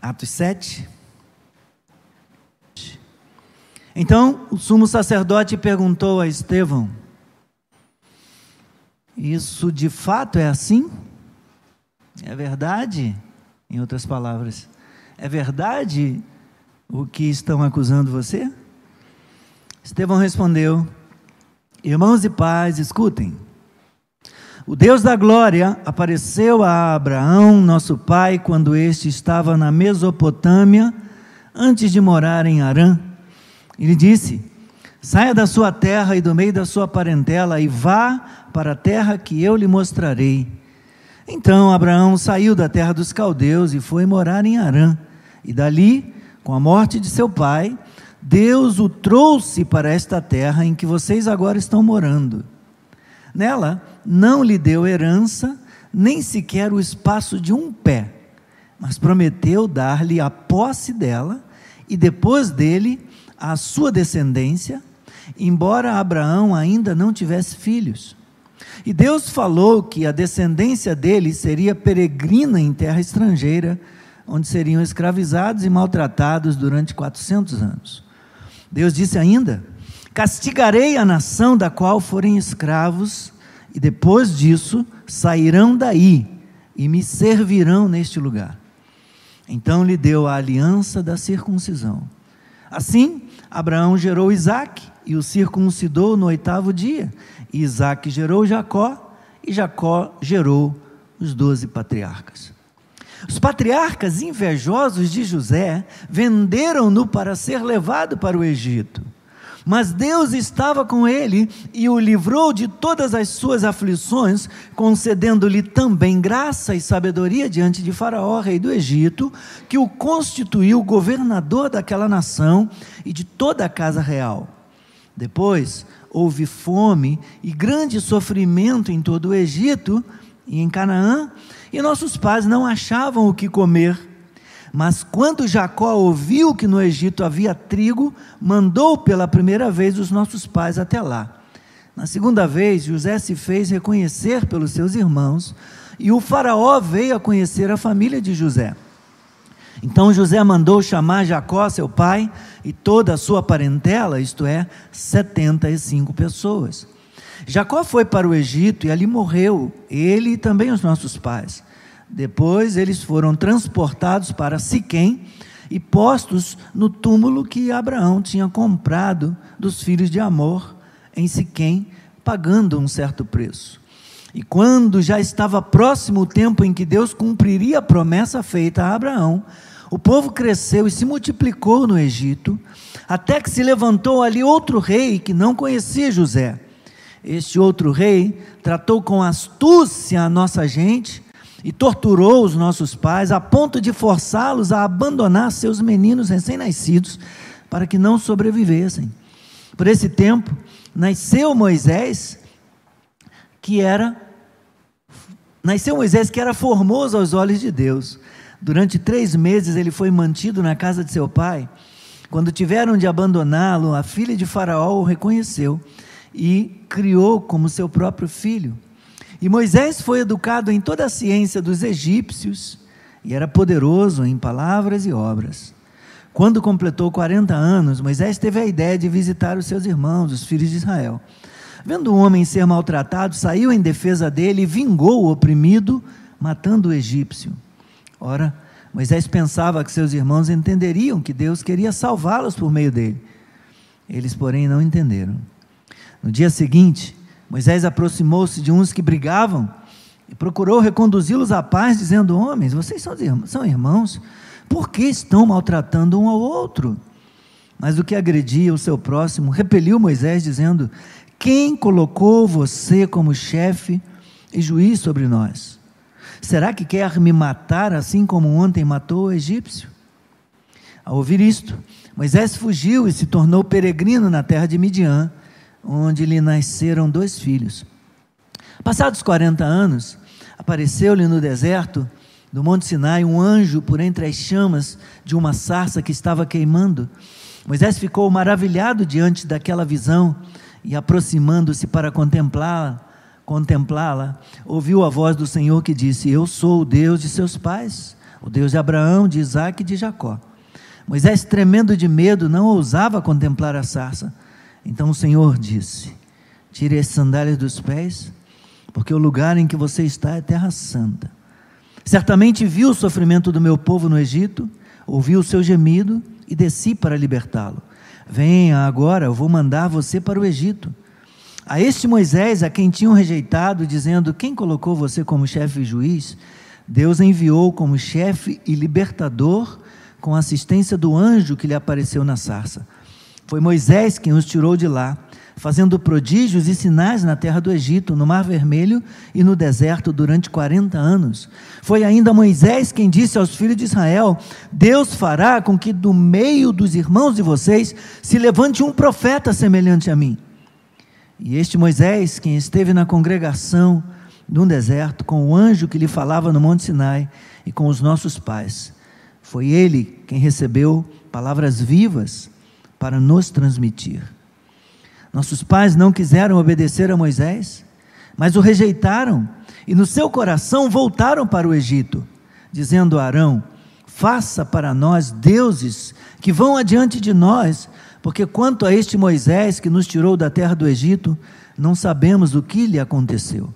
Atos 7. Então o sumo sacerdote perguntou a Estevão: Isso de fato é assim? É verdade? Em outras palavras, é verdade o que estão acusando você? Estevão respondeu: Irmãos e pais, escutem. O Deus da glória apareceu a Abraão, nosso pai, quando este estava na Mesopotâmia, antes de morar em Arã. Ele disse: Saia da sua terra e do meio da sua parentela e vá para a terra que eu lhe mostrarei. Então Abraão saiu da terra dos caldeus e foi morar em Arã. E dali, com a morte de seu pai, Deus o trouxe para esta terra em que vocês agora estão morando. Nela não lhe deu herança, nem sequer o espaço de um pé, mas prometeu dar-lhe a posse dela e depois dele a sua descendência, embora Abraão ainda não tivesse filhos. E Deus falou que a descendência dele seria peregrina em terra estrangeira, onde seriam escravizados e maltratados durante 400 anos. Deus disse ainda: Castigarei a nação da qual forem escravos, e depois disso sairão daí e me servirão neste lugar. Então lhe deu a aliança da circuncisão. Assim, Abraão gerou Isaac e o circuncidou no oitavo dia. E Isaac gerou Jacó e Jacó gerou os doze patriarcas. Os patriarcas invejosos de José venderam-no para ser levado para o Egito. Mas Deus estava com ele e o livrou de todas as suas aflições, concedendo-lhe também graça e sabedoria diante de Faraó, rei do Egito, que o constituiu governador daquela nação e de toda a casa real. Depois houve fome e grande sofrimento em todo o Egito e em Canaã, e nossos pais não achavam o que comer. Mas quando Jacó ouviu que no Egito havia trigo, mandou pela primeira vez os nossos pais até lá. Na segunda vez, José se fez reconhecer pelos seus irmãos, e o Faraó veio a conhecer a família de José. Então José mandou chamar Jacó, seu pai, e toda a sua parentela, isto é, 75 pessoas. Jacó foi para o Egito e ali morreu, ele e também os nossos pais. Depois eles foram transportados para Siquém e postos no túmulo que Abraão tinha comprado dos filhos de Amor em Siquém, pagando um certo preço. E quando já estava próximo o tempo em que Deus cumpriria a promessa feita a Abraão, o povo cresceu e se multiplicou no Egito, até que se levantou ali outro rei que não conhecia José este outro rei tratou com astúcia a nossa gente e torturou os nossos pais a ponto de forçá-los a abandonar seus meninos recém-nascidos para que não sobrevivessem. Por esse tempo, nasceu Moisés, que era nasceu Moisés que era formoso aos olhos de Deus. Durante três meses ele foi mantido na casa de seu pai. Quando tiveram de abandoná-lo, a filha de Faraó o reconheceu e criou como seu próprio filho. E Moisés foi educado em toda a ciência dos egípcios e era poderoso em palavras e obras. Quando completou 40 anos, Moisés teve a ideia de visitar os seus irmãos, os filhos de Israel. Vendo o homem ser maltratado, saiu em defesa dele e vingou o oprimido, matando o egípcio. Ora, Moisés pensava que seus irmãos entenderiam que Deus queria salvá-los por meio dele. Eles, porém, não entenderam. No dia seguinte, Moisés aproximou-se de uns que brigavam e procurou reconduzi-los à paz, dizendo: Homens, vocês são irmãos, por que estão maltratando um ao outro? Mas o que agredia o seu próximo repeliu Moisés, dizendo: Quem colocou você como chefe e juiz sobre nós? Será que quer me matar assim como ontem matou o egípcio? Ao ouvir isto, Moisés fugiu e se tornou peregrino na terra de Midian onde lhe nasceram dois filhos. Passados 40 anos, apareceu-lhe no deserto do Monte Sinai um anjo por entre as chamas de uma sarça que estava queimando. Moisés ficou maravilhado diante daquela visão e aproximando-se para contemplá-la, contemplá-la, ouviu a voz do Senhor que disse: Eu sou o Deus de seus pais, o Deus de Abraão, de Isaac e de Jacó. Moisés, tremendo de medo, não ousava contemplar a sarça. Então o Senhor disse: Tire as sandálias dos pés, porque o lugar em que você está é terra santa. Certamente viu o sofrimento do meu povo no Egito, ouviu o seu gemido e desci para libertá-lo. Venha agora, eu vou mandar você para o Egito. A este Moisés, a quem tinham rejeitado, dizendo: Quem colocou você como chefe e juiz? Deus enviou como chefe e libertador, com a assistência do anjo que lhe apareceu na sarça. Foi Moisés quem os tirou de lá fazendo prodígios e sinais na terra do Egito, no Mar Vermelho e no deserto durante 40 anos. Foi ainda Moisés quem disse aos filhos de Israel: Deus fará com que do meio dos irmãos de vocês se levante um profeta semelhante a mim. E este Moisés, quem esteve na congregação no deserto, com o anjo que lhe falava no Monte Sinai e com os nossos pais, foi ele quem recebeu palavras vivas para nos transmitir. Nossos pais não quiseram obedecer a Moisés, mas o rejeitaram e no seu coração voltaram para o Egito, dizendo a Arão: Faça para nós deuses que vão adiante de nós, porque quanto a este Moisés que nos tirou da terra do Egito, não sabemos o que lhe aconteceu.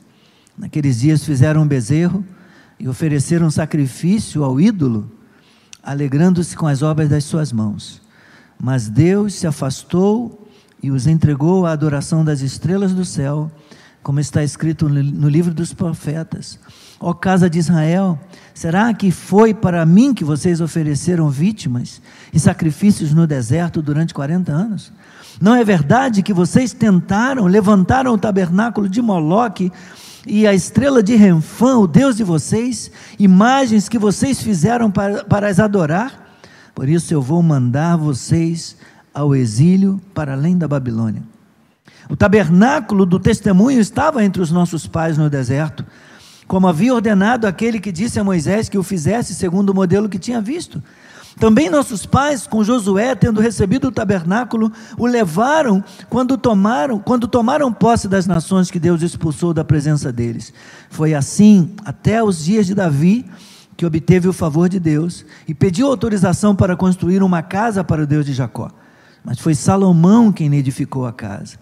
Naqueles dias fizeram um bezerro e ofereceram sacrifício ao ídolo, alegrando-se com as obras das suas mãos. Mas Deus se afastou e os entregou à adoração das estrelas do céu, como está escrito no livro dos profetas. Ó casa de Israel, será que foi para mim que vocês ofereceram vítimas e sacrifícios no deserto durante 40 anos? Não é verdade que vocês tentaram, levantaram o tabernáculo de Moloque e a estrela de Renfã, o Deus de vocês, imagens que vocês fizeram para, para as adorar? Por isso eu vou mandar vocês ao exílio para além da Babilônia. O tabernáculo do testemunho estava entre os nossos pais no deserto, como havia ordenado aquele que disse a Moisés que o fizesse segundo o modelo que tinha visto. Também nossos pais, com Josué, tendo recebido o tabernáculo, o levaram quando tomaram, quando tomaram posse das nações que Deus expulsou da presença deles. Foi assim até os dias de Davi, que obteve o favor de Deus e pediu autorização para construir uma casa para o Deus de Jacó mas foi Salomão quem edificou a casa.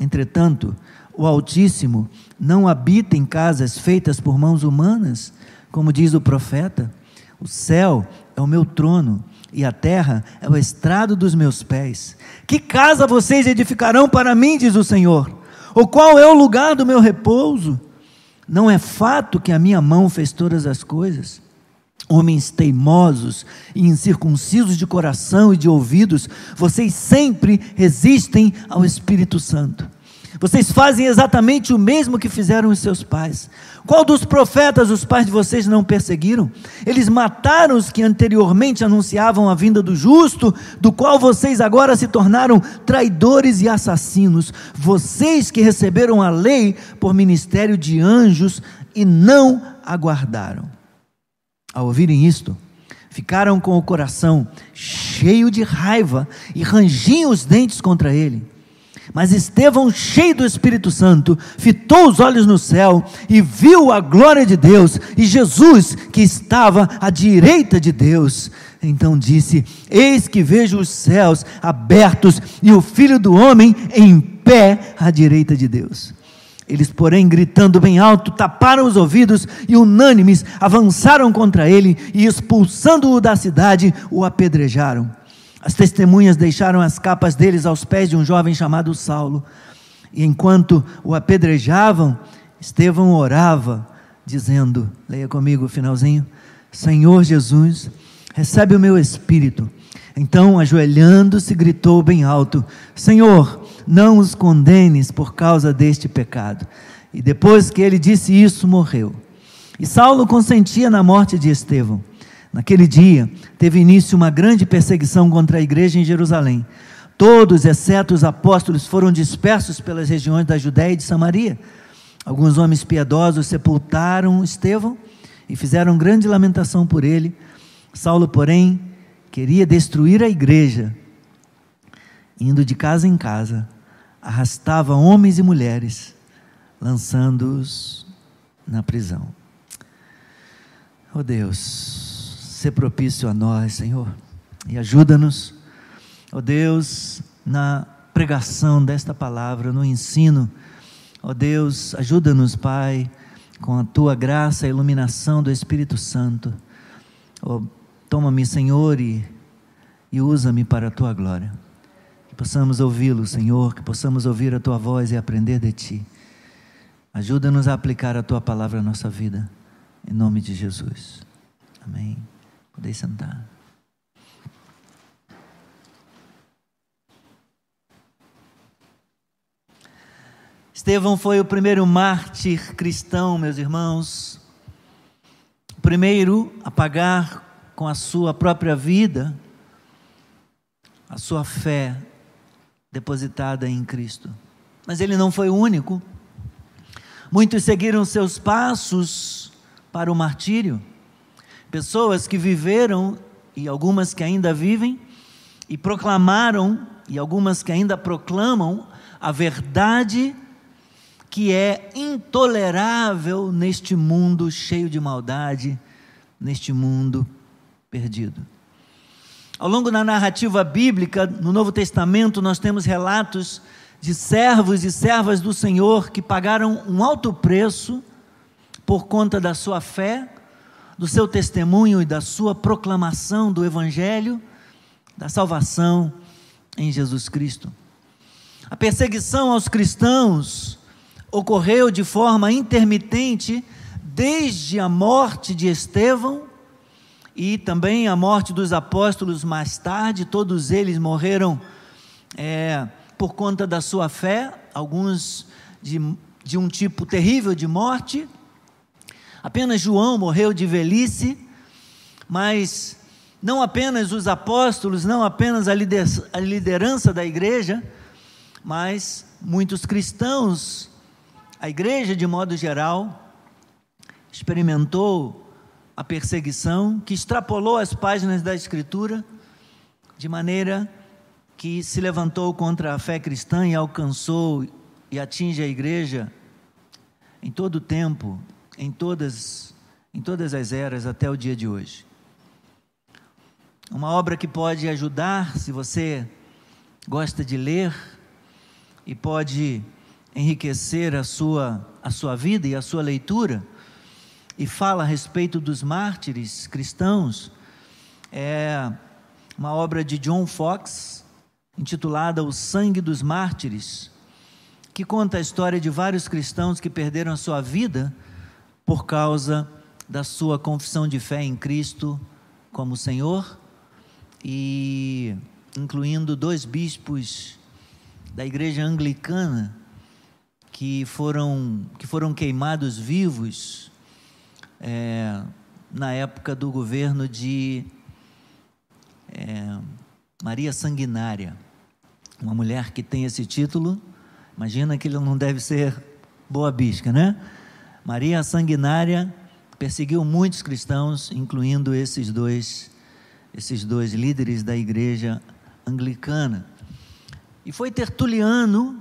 Entretanto, o Altíssimo não habita em casas feitas por mãos humanas, como diz o profeta. O céu é o meu trono e a terra é o estrado dos meus pés. Que casa vocês edificarão para mim, diz o Senhor? Ou qual é o lugar do meu repouso? Não é fato que a minha mão fez todas as coisas? Homens teimosos e incircuncisos de coração e de ouvidos, vocês sempre resistem ao Espírito Santo. Vocês fazem exatamente o mesmo que fizeram os seus pais. Qual dos profetas os pais de vocês não perseguiram? Eles mataram os que anteriormente anunciavam a vinda do justo, do qual vocês agora se tornaram traidores e assassinos. Vocês que receberam a lei por ministério de anjos e não aguardaram. Ao ouvirem isto, ficaram com o coração cheio de raiva e rangiam os dentes contra ele. Mas Estevão, cheio do Espírito Santo, fitou os olhos no céu e viu a glória de Deus e Jesus que estava à direita de Deus. Então disse: Eis que vejo os céus abertos e o Filho do Homem em pé à direita de Deus. Eles, porém, gritando bem alto, taparam os ouvidos e, unânimes, avançaram contra ele e, expulsando-o da cidade, o apedrejaram. As testemunhas deixaram as capas deles aos pés de um jovem chamado Saulo. E enquanto o apedrejavam, Estevão orava, dizendo: Leia comigo o finalzinho. Senhor Jesus, recebe o meu espírito. Então, ajoelhando-se, gritou bem alto: Senhor, não os condenes por causa deste pecado. E depois que ele disse isso, morreu. E Saulo consentia na morte de Estevão. Naquele dia, teve início uma grande perseguição contra a igreja em Jerusalém. Todos, exceto os apóstolos, foram dispersos pelas regiões da Judéia e de Samaria. Alguns homens piedosos sepultaram Estevão e fizeram grande lamentação por ele. Saulo, porém, queria destruir a igreja indo de casa em casa, arrastava homens e mulheres, lançando-os na prisão. Oh Deus, ser propício a nós, Senhor. E ajuda-nos, ó Deus, na pregação desta palavra, no ensino. Ó Deus, ajuda-nos, Pai, com a tua graça e iluminação do Espírito Santo. Oh, Toma-me, Senhor, e, e usa-me para a tua glória. Que possamos ouvi-lo, Senhor, que possamos ouvir a tua voz e aprender de ti. Ajuda-nos a aplicar a tua palavra à nossa vida. Em nome de Jesus. Amém. Podem sentar. Estevão foi o primeiro mártir cristão, meus irmãos. O primeiro a pagar com a sua própria vida a sua fé depositada em Cristo. Mas ele não foi o único. Muitos seguiram seus passos para o martírio. Pessoas que viveram e algumas que ainda vivem e proclamaram e algumas que ainda proclamam a verdade que é intolerável neste mundo cheio de maldade, neste mundo perdido. Ao longo da narrativa bíblica, no Novo Testamento, nós temos relatos de servos e servas do Senhor que pagaram um alto preço por conta da sua fé, do seu testemunho e da sua proclamação do Evangelho, da salvação em Jesus Cristo. A perseguição aos cristãos ocorreu de forma intermitente desde a morte de Estevão e também a morte dos apóstolos mais tarde, todos eles morreram é, por conta da sua fé, alguns de, de um tipo terrível de morte. Apenas João morreu de velhice, mas não apenas os apóstolos, não apenas a liderança da igreja, mas muitos cristãos a igreja, de modo geral, experimentou a perseguição que extrapolou as páginas da Escritura, de maneira que se levantou contra a fé cristã e alcançou e atinge a igreja em todo o tempo, em todas, em todas as eras até o dia de hoje. Uma obra que pode ajudar, se você gosta de ler, e pode enriquecer a sua, a sua vida e a sua leitura, e fala a respeito dos mártires cristãos, é uma obra de John Fox, intitulada O Sangue dos Mártires, que conta a história de vários cristãos que perderam a sua vida por causa da sua confissão de fé em Cristo como Senhor, e incluindo dois bispos da igreja anglicana que foram, que foram queimados vivos é, na época do governo de é, Maria Sanguinária. Uma mulher que tem esse título, imagina que ele não deve ser boa bisca, né? Maria Sanguinária perseguiu muitos cristãos, incluindo esses dois, esses dois líderes da igreja anglicana. E foi Tertuliano,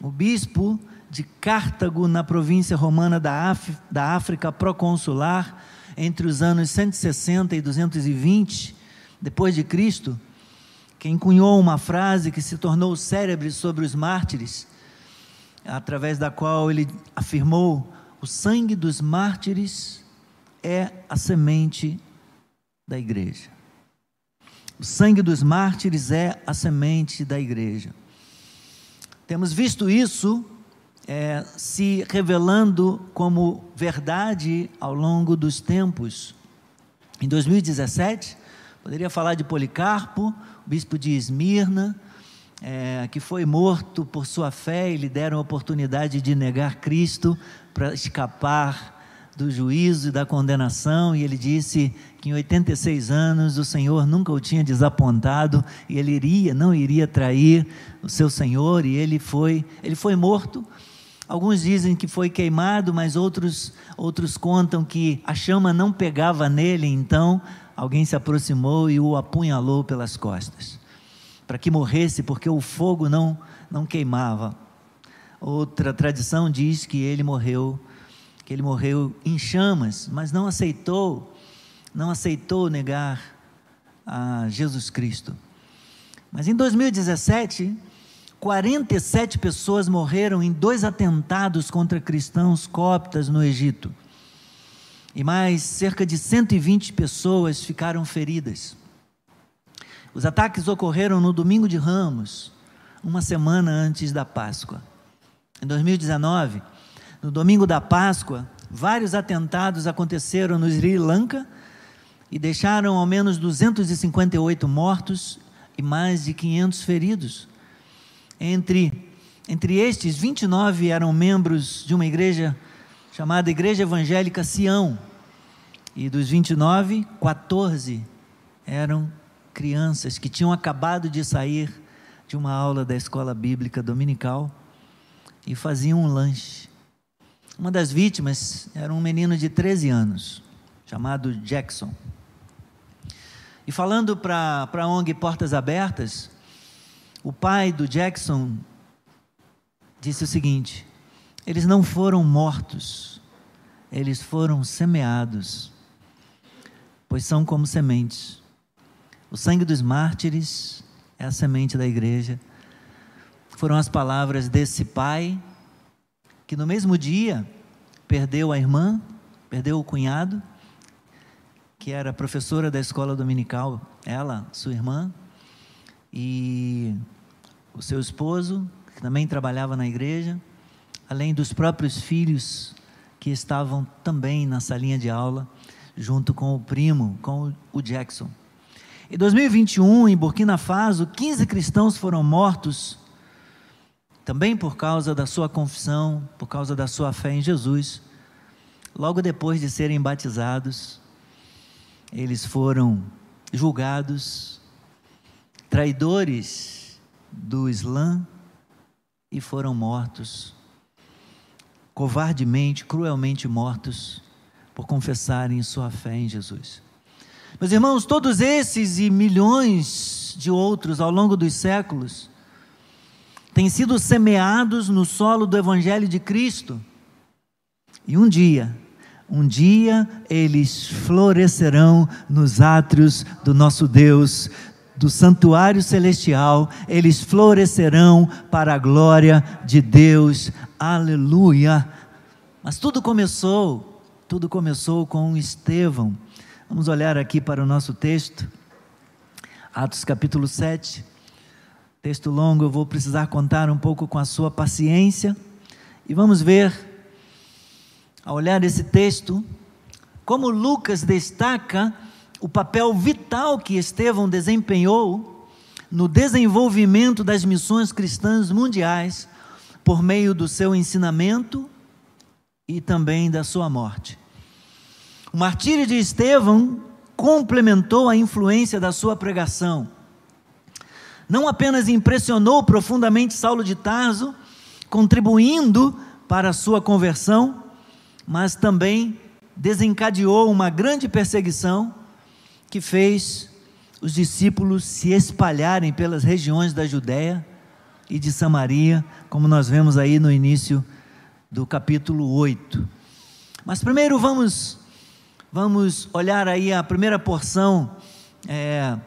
o bispo, de Cartago, na província romana da, da África proconsular, entre os anos 160 e 220 depois de Cristo, que encunhou uma frase que se tornou célebre sobre os mártires, através da qual ele afirmou: o sangue dos mártires é a semente da igreja. O sangue dos mártires é a semente da igreja. Temos visto isso é, se revelando como verdade ao longo dos tempos. Em 2017, poderia falar de Policarpo, bispo de Esmirna, é, que foi morto por sua fé e lhe deram a oportunidade de negar Cristo para escapar do juízo e da condenação, e ele disse que em 86 anos o Senhor nunca o tinha desapontado e ele iria, não iria trair o seu Senhor, e ele foi, ele foi morto Alguns dizem que foi queimado, mas outros, outros contam que a chama não pegava nele, então alguém se aproximou e o apunhalou pelas costas, para que morresse, porque o fogo não, não queimava. Outra tradição diz que ele morreu, que ele morreu em chamas, mas não aceitou não aceitou negar a Jesus Cristo. Mas em 2017, 47 pessoas morreram em dois atentados contra cristãos coptas no Egito. E mais cerca de 120 pessoas ficaram feridas. Os ataques ocorreram no domingo de Ramos, uma semana antes da Páscoa. Em 2019, no domingo da Páscoa, vários atentados aconteceram no Sri Lanka e deixaram ao menos 258 mortos e mais de 500 feridos. Entre, entre estes, 29 eram membros de uma igreja chamada Igreja Evangélica Sião. E dos 29, 14 eram crianças que tinham acabado de sair de uma aula da escola bíblica dominical e faziam um lanche. Uma das vítimas era um menino de 13 anos, chamado Jackson. E falando para a ONG Portas Abertas, o pai do Jackson disse o seguinte: eles não foram mortos, eles foram semeados, pois são como sementes. O sangue dos mártires é a semente da igreja. Foram as palavras desse pai que no mesmo dia perdeu a irmã, perdeu o cunhado, que era professora da escola dominical, ela, sua irmã, e o seu esposo, que também trabalhava na igreja, além dos próprios filhos que estavam também na salinha de aula, junto com o primo, com o Jackson. Em 2021, em Burkina Faso, 15 cristãos foram mortos, também por causa da sua confissão, por causa da sua fé em Jesus. Logo depois de serem batizados, eles foram julgados traidores do Islã e foram mortos, covardemente, cruelmente mortos, por confessarem sua fé em Jesus. Meus irmãos, todos esses e milhões de outros ao longo dos séculos têm sido semeados no solo do Evangelho de Cristo. E um dia, um dia eles florescerão nos átrios do nosso Deus, do santuário celestial, eles florescerão para a glória de Deus. Aleluia! Mas tudo começou, tudo começou com Estevão Vamos olhar aqui para o nosso texto, Atos capítulo 7. Texto longo, eu vou precisar contar um pouco com a sua paciência. E vamos ver, ao olhar esse texto, como Lucas destaca o papel vital que Estevão desempenhou no desenvolvimento das missões cristãs mundiais por meio do seu ensinamento e também da sua morte. O martírio de Estevão complementou a influência da sua pregação. Não apenas impressionou profundamente Saulo de Tarso, contribuindo para a sua conversão, mas também desencadeou uma grande perseguição que fez os discípulos se espalharem pelas regiões da Judéia e de Samaria, como nós vemos aí no início do capítulo 8. Mas primeiro vamos Vamos olhar aí a primeira porção é,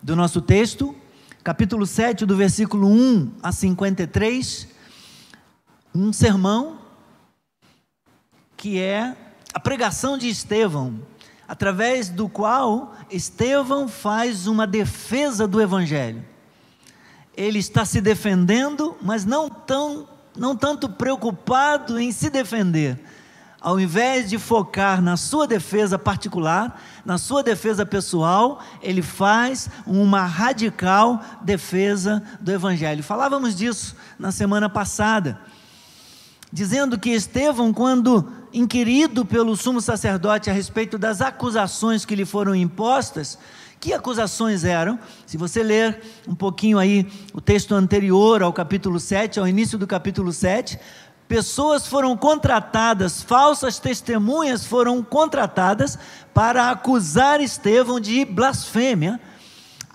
do nosso texto, capítulo 7, do versículo 1 a 53. Um sermão que é a pregação de Estevão, através do qual Estevão faz uma defesa do Evangelho. Ele está se defendendo, mas não, tão, não tanto preocupado em se defender, ao invés de focar na sua defesa particular, na sua defesa pessoal, ele faz uma radical defesa do Evangelho. Falávamos disso na semana passada, dizendo que Estevão, quando inquirido pelo sumo sacerdote a respeito das acusações que lhe foram impostas, que acusações eram? Se você ler um pouquinho aí o texto anterior ao capítulo 7, ao início do capítulo 7, pessoas foram contratadas, falsas testemunhas foram contratadas para acusar Estevão de blasfêmia,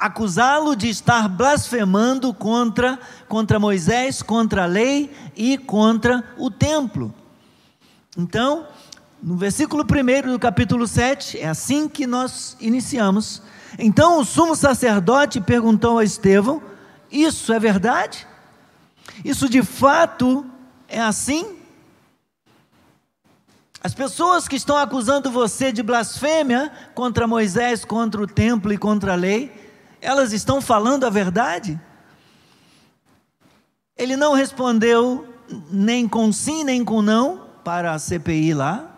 acusá-lo de estar blasfemando contra, contra Moisés, contra a lei e contra o templo. Então, no versículo 1 do capítulo 7, é assim que nós iniciamos. Então o sumo sacerdote perguntou a Estevão: Isso é verdade? Isso de fato é assim? As pessoas que estão acusando você de blasfêmia contra Moisés, contra o templo e contra a lei, elas estão falando a verdade? Ele não respondeu nem com sim, nem com não para a CPI lá,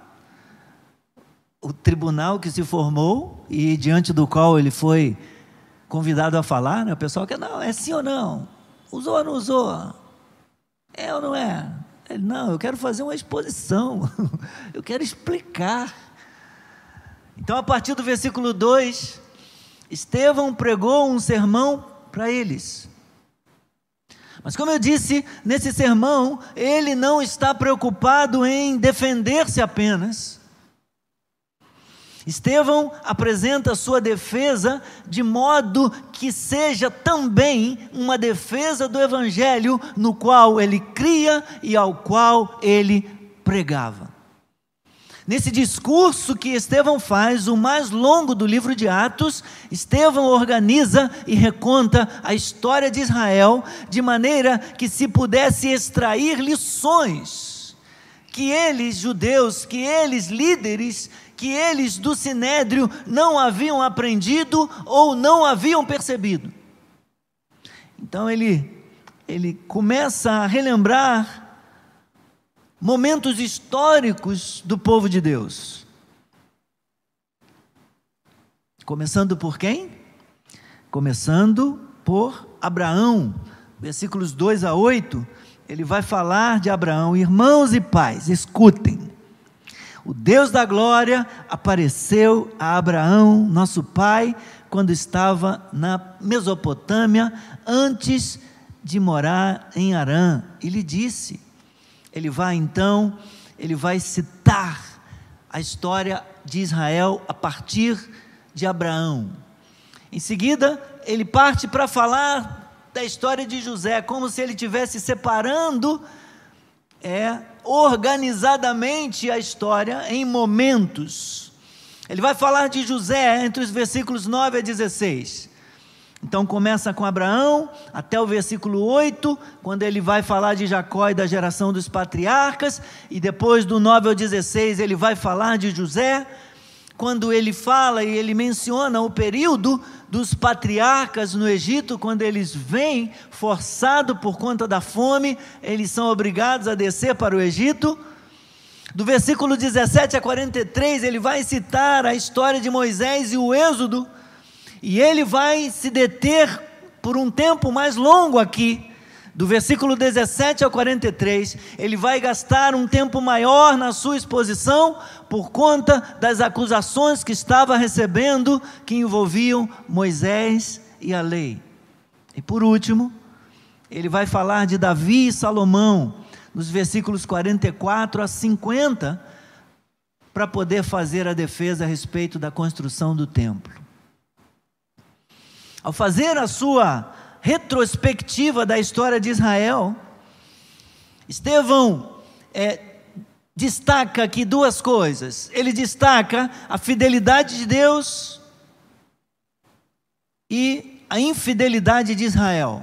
o tribunal que se formou e diante do qual ele foi convidado a falar, né? o pessoal quer, não, é sim ou não? Usou ou não usou? É ou não é? Ele, não, eu quero fazer uma exposição, eu quero explicar. Então, a partir do versículo 2, Estevão pregou um sermão para eles. Mas, como eu disse, nesse sermão, ele não está preocupado em defender-se apenas. Estevão apresenta sua defesa de modo que seja também uma defesa do evangelho no qual ele cria e ao qual ele pregava. Nesse discurso que Estevão faz, o mais longo do livro de Atos, Estevão organiza e reconta a história de Israel de maneira que se pudesse extrair lições que eles, judeus, que eles, líderes, que eles do sinédrio não haviam aprendido ou não haviam percebido. Então ele ele começa a relembrar momentos históricos do povo de Deus. Começando por quem? Começando por Abraão, versículos 2 a 8, ele vai falar de Abraão, irmãos e pais, escutem. O Deus da glória apareceu a Abraão, nosso pai, quando estava na Mesopotâmia, antes de morar em Arã, e lhe disse: ele vai então, ele vai citar a história de Israel a partir de Abraão. Em seguida, ele parte para falar da história de José, como se ele estivesse separando é organizadamente a história em momentos. Ele vai falar de José entre os versículos 9 a 16. Então começa com Abraão até o versículo 8, quando ele vai falar de Jacó e da geração dos patriarcas, e depois do 9 ao 16 ele vai falar de José, quando ele fala e ele menciona o período dos patriarcas no Egito, quando eles vêm forçados por conta da fome, eles são obrigados a descer para o Egito. Do versículo 17 a 43, ele vai citar a história de Moisés e o Êxodo, e ele vai se deter por um tempo mais longo aqui, do versículo 17 ao 43, ele vai gastar um tempo maior na sua exposição por conta das acusações que estava recebendo que envolviam Moisés e a lei. E por último, ele vai falar de Davi e Salomão, nos versículos 44 a 50, para poder fazer a defesa a respeito da construção do templo. Ao fazer a sua retrospectiva da história de Israel, Estevão é, destaca aqui duas coisas. Ele destaca a fidelidade de Deus e a infidelidade de Israel.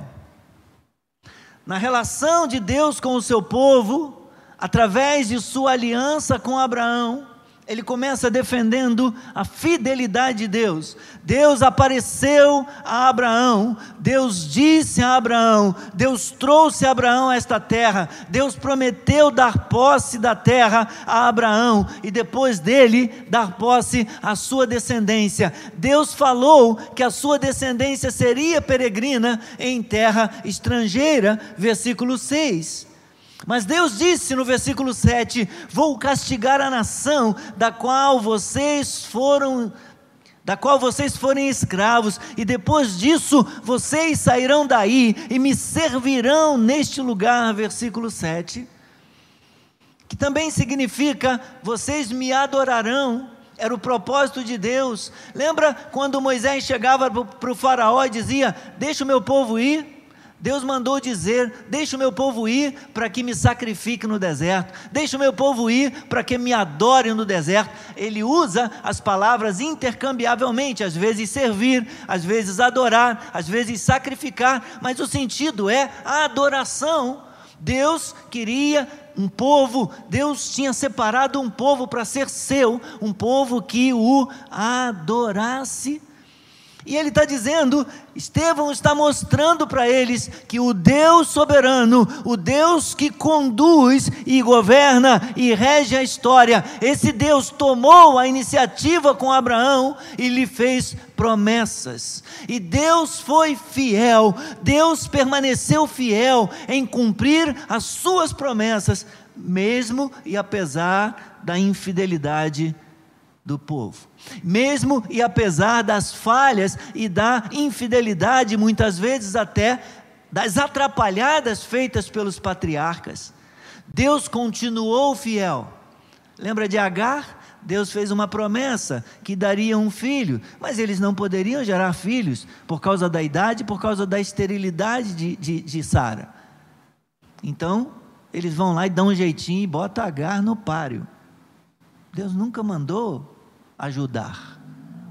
Na relação de Deus com o seu povo, através de sua aliança com Abraão, ele começa defendendo a fidelidade de Deus. Deus apareceu a Abraão, Deus disse a Abraão, Deus trouxe Abraão a esta terra, Deus prometeu dar posse da terra a Abraão e depois dele dar posse à sua descendência. Deus falou que a sua descendência seria peregrina em terra estrangeira, versículo 6. Mas Deus disse no versículo 7: Vou castigar a nação da qual vocês foram da qual vocês forem escravos, e depois disso vocês sairão daí e me servirão neste lugar, versículo 7, que também significa vocês me adorarão, era o propósito de Deus. Lembra quando Moisés chegava para o Faraó e dizia: Deixa o meu povo ir, Deus mandou dizer: Deixa o meu povo ir para que me sacrifique no deserto, deixa o meu povo ir para que me adore no deserto. Ele usa as palavras intercambiavelmente, às vezes servir, às vezes adorar, às vezes sacrificar, mas o sentido é a adoração. Deus queria um povo, Deus tinha separado um povo para ser seu, um povo que o adorasse. E ele está dizendo, Estevão está mostrando para eles que o Deus soberano, o Deus que conduz e governa e rege a história, esse Deus tomou a iniciativa com Abraão e lhe fez promessas. E Deus foi fiel, Deus permaneceu fiel em cumprir as suas promessas, mesmo e apesar da infidelidade do povo. Mesmo e apesar das falhas e da infidelidade, muitas vezes até das atrapalhadas feitas pelos patriarcas, Deus continuou fiel. Lembra de Agar? Deus fez uma promessa que daria um filho, mas eles não poderiam gerar filhos por causa da idade, por causa da esterilidade de, de, de Sara. Então, eles vão lá e dão um jeitinho e botam Agar no páreo. Deus nunca mandou ajudar.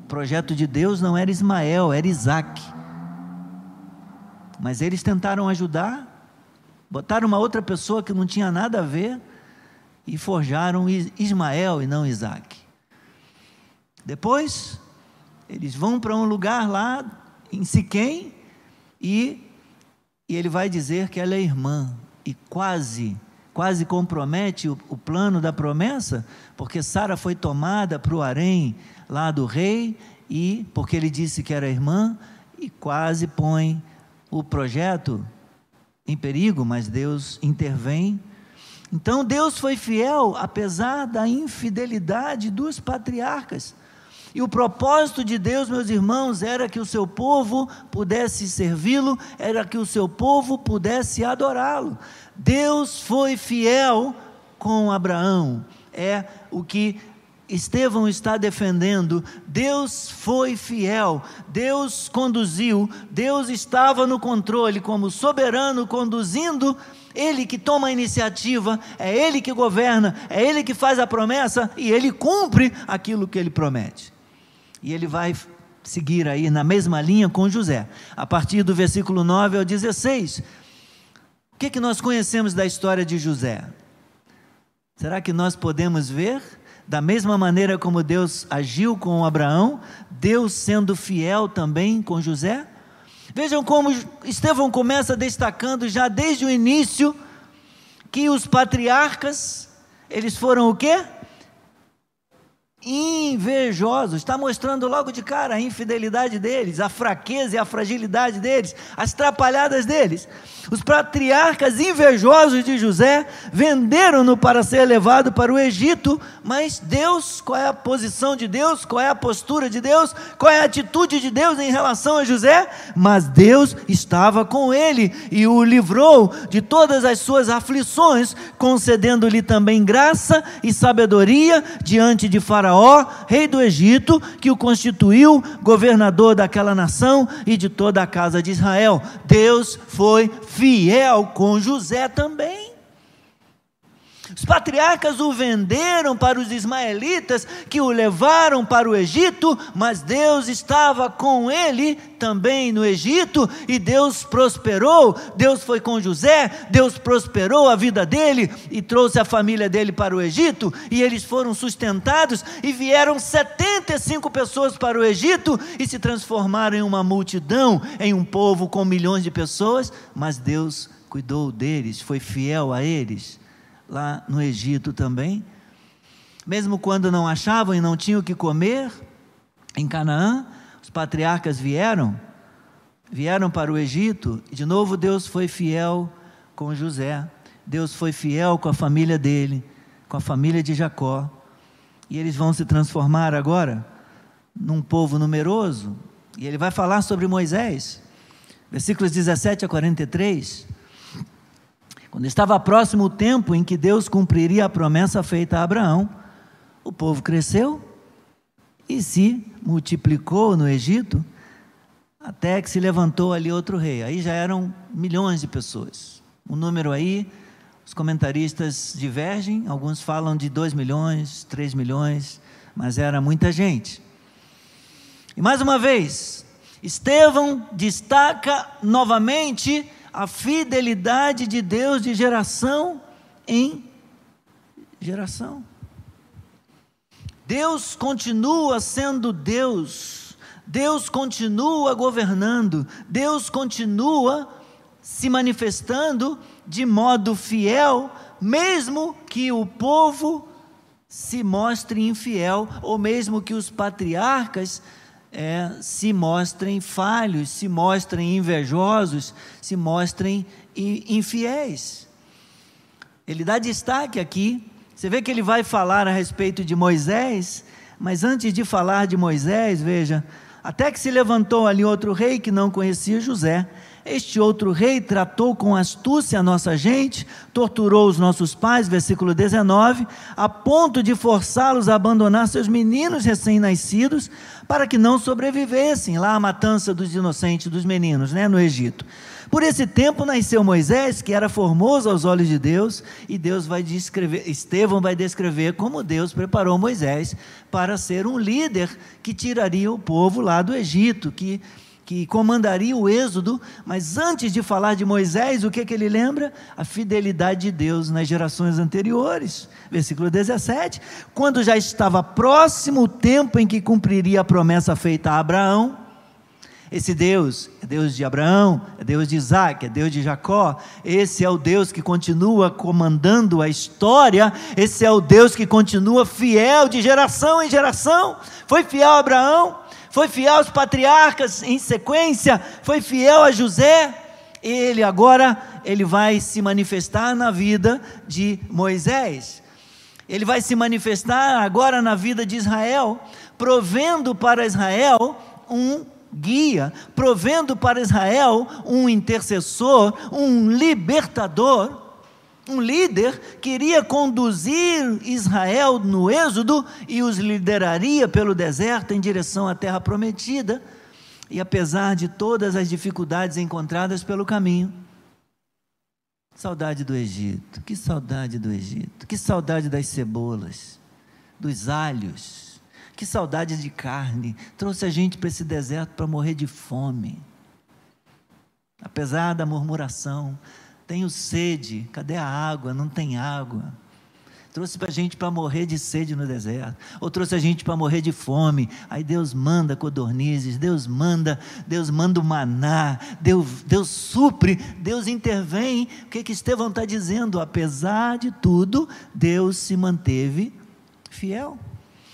O projeto de Deus não era Ismael, era Isaac. Mas eles tentaram ajudar, botaram uma outra pessoa que não tinha nada a ver e forjaram Ismael e não Isaac. Depois, eles vão para um lugar lá em Siquém e, e ele vai dizer que ela é irmã e quase quase compromete o, o plano da promessa, porque Sara foi tomada para o harém lá do rei, e porque ele disse que era irmã, e quase põe o projeto em perigo, mas Deus intervém. Então Deus foi fiel, apesar da infidelidade dos patriarcas. E o propósito de Deus, meus irmãos, era que o seu povo pudesse servi-lo, era que o seu povo pudesse adorá-lo. Deus foi fiel com Abraão, é o que Estevão está defendendo. Deus foi fiel, Deus conduziu, Deus estava no controle, como soberano, conduzindo. Ele que toma a iniciativa, é Ele que governa, é Ele que faz a promessa e Ele cumpre aquilo que Ele promete. E Ele vai seguir aí na mesma linha com José, a partir do versículo 9 ao 16 que, que nós conhecemos da história de José? Será que nós podemos ver, da mesma maneira como Deus agiu com Abraão, Deus sendo fiel também com José? Vejam como Estevão começa destacando já desde o início que os patriarcas, eles foram o quê? Invejosos, está mostrando logo de cara a infidelidade deles, a fraqueza e a fragilidade deles, as trapalhadas deles. Os patriarcas invejosos de José venderam-no para ser levado para o Egito, mas Deus, qual é a posição de Deus, qual é a postura de Deus, qual é a atitude de Deus em relação a José? Mas Deus estava com ele e o livrou de todas as suas aflições, concedendo-lhe também graça e sabedoria diante de Faraó Faraó, rei do Egito, que o constituiu governador daquela nação e de toda a casa de Israel. Deus foi fiel com José também. Os patriarcas o venderam para os ismaelitas, que o levaram para o Egito, mas Deus estava com ele também no Egito, e Deus prosperou. Deus foi com José, Deus prosperou a vida dele e trouxe a família dele para o Egito, e eles foram sustentados, e vieram 75 pessoas para o Egito e se transformaram em uma multidão, em um povo com milhões de pessoas, mas Deus cuidou deles, foi fiel a eles lá no Egito também. Mesmo quando não achavam e não tinham o que comer, em Canaã, os patriarcas vieram, vieram para o Egito, e de novo Deus foi fiel com José, Deus foi fiel com a família dele, com a família de Jacó, e eles vão se transformar agora num povo numeroso, e ele vai falar sobre Moisés, versículos 17 a 43. Quando estava próximo o tempo em que Deus cumpriria a promessa feita a Abraão, o povo cresceu e se multiplicou no Egito, até que se levantou ali outro rei. Aí já eram milhões de pessoas. O número aí, os comentaristas divergem, alguns falam de 2 milhões, 3 milhões, mas era muita gente. E mais uma vez, Estevão destaca novamente a fidelidade de Deus de geração em geração. Deus continua sendo Deus, Deus continua governando, Deus continua se manifestando de modo fiel, mesmo que o povo se mostre infiel, ou mesmo que os patriarcas é, se mostrem falhos, se mostrem invejosos, se mostrem infiéis. Ele dá destaque aqui você vê que ele vai falar a respeito de Moisés, mas antes de falar de Moisés, veja, até que se levantou ali outro rei que não conhecia José. Este outro rei tratou com astúcia a nossa gente, torturou os nossos pais, versículo 19, a ponto de forçá-los a abandonar seus meninos recém-nascidos, para que não sobrevivessem lá à matança dos inocentes, dos meninos, né, no Egito. Por esse tempo nasceu Moisés, que era formoso aos olhos de Deus, e Deus vai descrever, Estevão vai descrever como Deus preparou Moisés para ser um líder que tiraria o povo lá do Egito, que que comandaria o êxodo, mas antes de falar de Moisés, o que, que ele lembra? A fidelidade de Deus nas gerações anteriores. Versículo 17: Quando já estava próximo o tempo em que cumpriria a promessa feita a Abraão, esse Deus é Deus de Abraão, é Deus de Isaac, é Deus de Jacó. Esse é o Deus que continua comandando a história. Esse é o Deus que continua fiel de geração em geração. Foi fiel a Abraão, foi fiel aos patriarcas em sequência, foi fiel a José. Ele agora ele vai se manifestar na vida de Moisés. Ele vai se manifestar agora na vida de Israel, provendo para Israel um guia, provendo para Israel um intercessor, um libertador, um líder que iria conduzir Israel no êxodo e os lideraria pelo deserto em direção à terra prometida. E apesar de todas as dificuldades encontradas pelo caminho, saudade do Egito, que saudade do Egito, que saudade das cebolas, dos alhos, que saudade de carne. Trouxe a gente para esse deserto para morrer de fome. Apesar da murmuração, tenho sede, cadê a água? Não tem água. Trouxe para a gente para morrer de sede no deserto, ou trouxe a gente para morrer de fome. Aí Deus manda codornizes, Deus manda, Deus manda o maná, Deus, Deus supre, Deus intervém. O que que Estevão está dizendo? Apesar de tudo, Deus se manteve fiel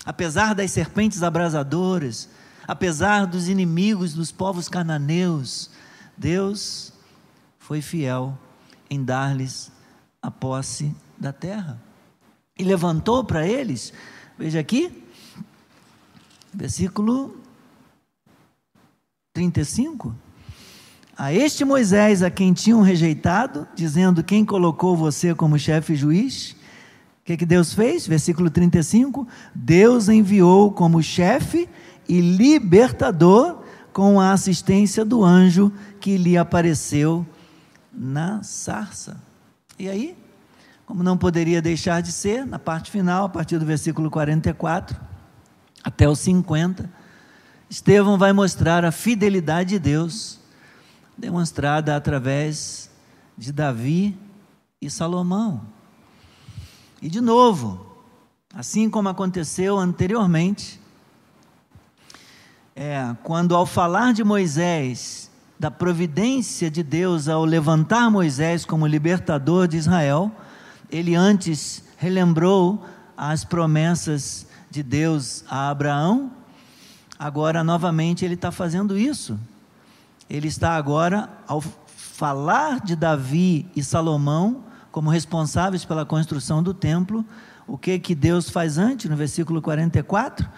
apesar das serpentes abrasadoras, apesar dos inimigos dos povos cananeus, Deus foi fiel em dar-lhes a posse da terra. E levantou para eles, veja aqui, versículo 35. A este Moisés, a quem tinham rejeitado, dizendo: Quem colocou você como chefe juiz? que, que Deus fez? Versículo 35: Deus enviou como chefe e libertador com a assistência do anjo que lhe apareceu na sarça. E aí, como não poderia deixar de ser, na parte final, a partir do versículo 44 até o 50, Estevão vai mostrar a fidelidade de Deus, demonstrada através de Davi e Salomão. E de novo, assim como aconteceu anteriormente, é, quando ao falar de Moisés, da providência de Deus ao levantar Moisés como libertador de Israel, ele antes relembrou as promessas de Deus a Abraão, agora novamente ele está fazendo isso. Ele está agora, ao falar de Davi e Salomão, como responsáveis pela construção do templo, o que que Deus faz antes, no versículo 44?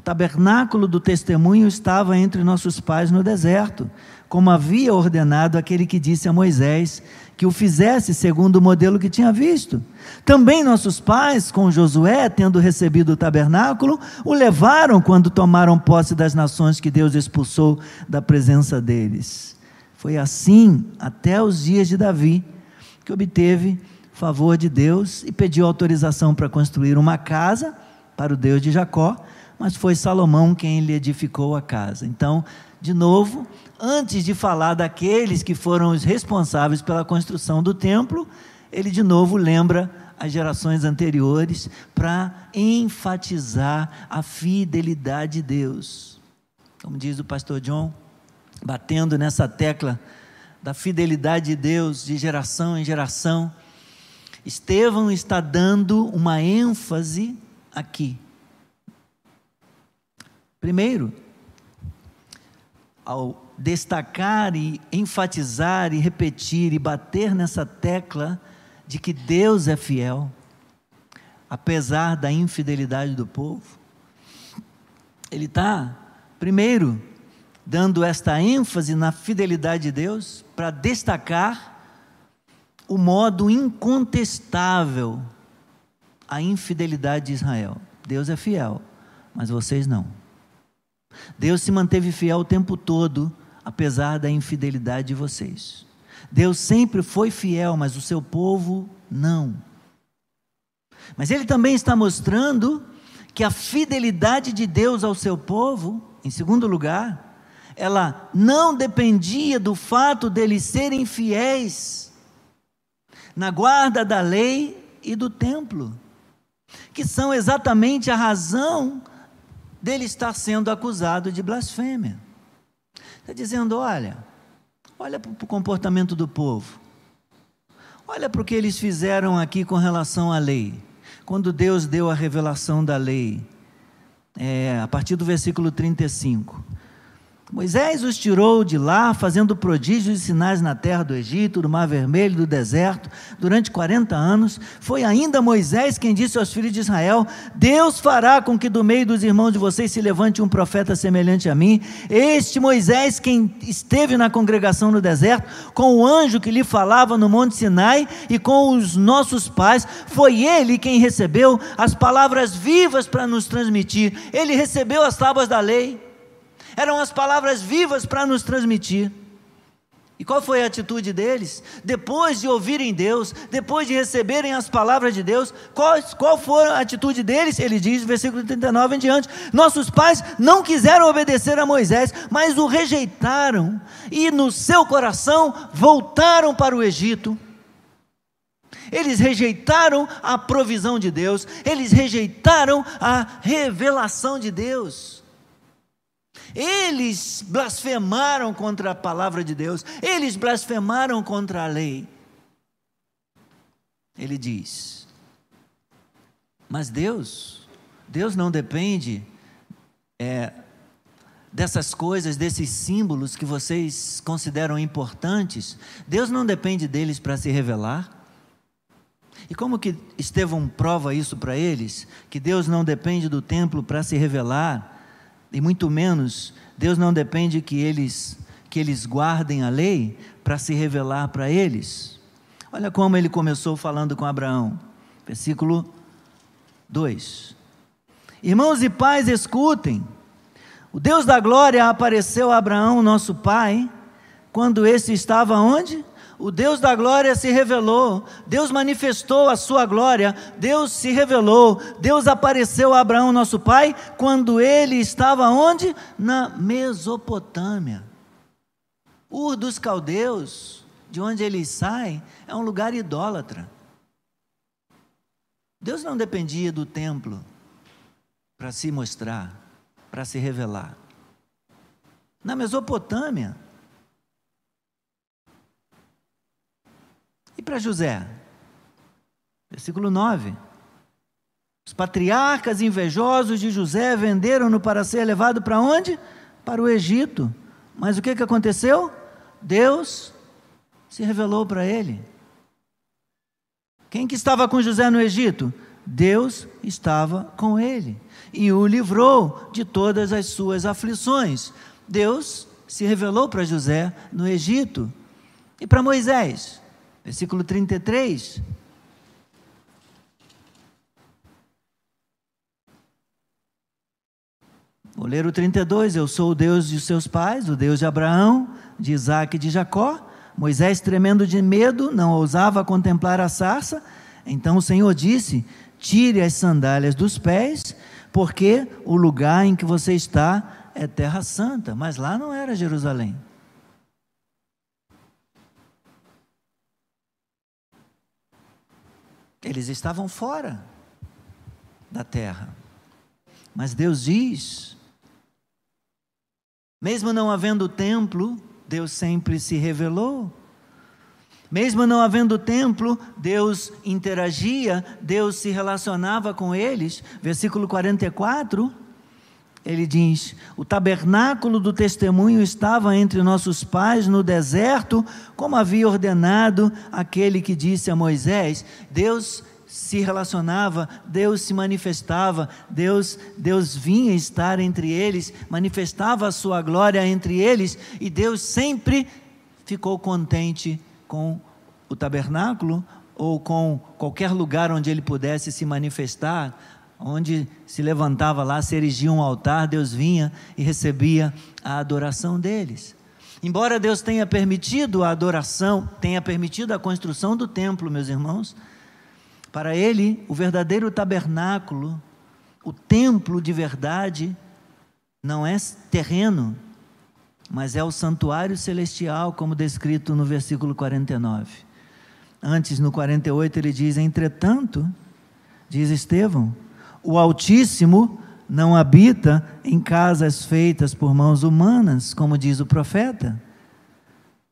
O tabernáculo do testemunho estava entre nossos pais no deserto, como havia ordenado aquele que disse a Moisés que o fizesse segundo o modelo que tinha visto. Também nossos pais, com Josué, tendo recebido o tabernáculo, o levaram quando tomaram posse das nações que Deus expulsou da presença deles. Foi assim até os dias de Davi, que obteve favor de Deus e pediu autorização para construir uma casa para o Deus de Jacó, mas foi Salomão quem lhe edificou a casa. Então, de novo, antes de falar daqueles que foram os responsáveis pela construção do templo, ele de novo lembra as gerações anteriores para enfatizar a fidelidade de Deus. Como diz o pastor John, batendo nessa tecla da fidelidade de Deus de geração em geração, Estevão está dando uma ênfase aqui. Primeiro, ao destacar e enfatizar e repetir e bater nessa tecla de que Deus é fiel, apesar da infidelidade do povo. Ele está, primeiro, dando esta ênfase na fidelidade de Deus para destacar o modo incontestável a infidelidade de Israel. Deus é fiel, mas vocês não. Deus se manteve fiel o tempo todo apesar da infidelidade de vocês. Deus sempre foi fiel, mas o seu povo não. Mas ele também está mostrando que a fidelidade de Deus ao seu povo, em segundo lugar, ela não dependia do fato deles serem fiéis na guarda da lei e do templo, que são exatamente a razão dele estar sendo acusado de blasfêmia. Está dizendo: olha, olha para o comportamento do povo, olha para o que eles fizeram aqui com relação à lei. Quando Deus deu a revelação da lei, é, a partir do versículo 35. Moisés os tirou de lá, fazendo prodígios e sinais na terra do Egito, do Mar Vermelho, do deserto, durante 40 anos. Foi ainda Moisés quem disse aos filhos de Israel: Deus fará com que do meio dos irmãos de vocês se levante um profeta semelhante a mim. Este Moisés, quem esteve na congregação no deserto, com o anjo que lhe falava no Monte Sinai e com os nossos pais, foi ele quem recebeu as palavras vivas para nos transmitir. Ele recebeu as tábuas da lei eram as palavras vivas para nos transmitir. E qual foi a atitude deles? Depois de ouvirem Deus, depois de receberem as palavras de Deus, qual, qual foi a atitude deles? Ele diz, versículo 39 em diante: Nossos pais não quiseram obedecer a Moisés, mas o rejeitaram, e no seu coração voltaram para o Egito. Eles rejeitaram a provisão de Deus, eles rejeitaram a revelação de Deus. Eles blasfemaram contra a palavra de Deus, eles blasfemaram contra a lei. Ele diz: Mas Deus, Deus não depende é, dessas coisas, desses símbolos que vocês consideram importantes, Deus não depende deles para se revelar. E como que Estevão prova isso para eles? Que Deus não depende do templo para se revelar e muito menos Deus não depende que eles que eles guardem a lei para se revelar para eles. Olha como ele começou falando com Abraão. Versículo 2. Irmãos e pais, escutem. O Deus da glória apareceu a Abraão, nosso pai, quando esse estava onde? O Deus da glória se revelou, Deus manifestou a sua glória, Deus se revelou, Deus apareceu a Abraão, nosso pai, quando ele estava onde? Na Mesopotâmia. Ur dos caldeus, de onde ele sai, é um lugar idólatra. Deus não dependia do templo para se mostrar, para se revelar. Na Mesopotâmia, E para José? Versículo 9. Os patriarcas invejosos de José venderam-no para ser levado para onde? Para o Egito. Mas o que, que aconteceu? Deus se revelou para ele. Quem que estava com José no Egito? Deus estava com ele e o livrou de todas as suas aflições. Deus se revelou para José no Egito. E para Moisés? Versículo 33. Vou ler o 32. Eu sou o Deus de seus pais, o Deus de Abraão, de Isaac e de Jacó. Moisés, tremendo de medo, não ousava contemplar a sarça. Então o Senhor disse: Tire as sandálias dos pés, porque o lugar em que você está é terra santa. Mas lá não era Jerusalém. Eles estavam fora da terra. Mas Deus diz: mesmo não havendo templo, Deus sempre se revelou. Mesmo não havendo templo, Deus interagia, Deus se relacionava com eles. Versículo 44, ele diz: O tabernáculo do testemunho estava entre nossos pais no deserto, como havia ordenado aquele que disse a Moisés. Deus se relacionava, Deus se manifestava, Deus, Deus vinha estar entre eles, manifestava a sua glória entre eles, e Deus sempre ficou contente com o tabernáculo ou com qualquer lugar onde ele pudesse se manifestar, onde se levantava lá, se erigia um altar, Deus vinha e recebia a adoração deles. Embora Deus tenha permitido a adoração, tenha permitido a construção do templo, meus irmãos, para ele, o verdadeiro tabernáculo, o templo de verdade, não é terreno, mas é o santuário celestial, como descrito no versículo 49. Antes, no 48, ele diz: Entretanto, diz Estevão, o Altíssimo não habita em casas feitas por mãos humanas, como diz o profeta.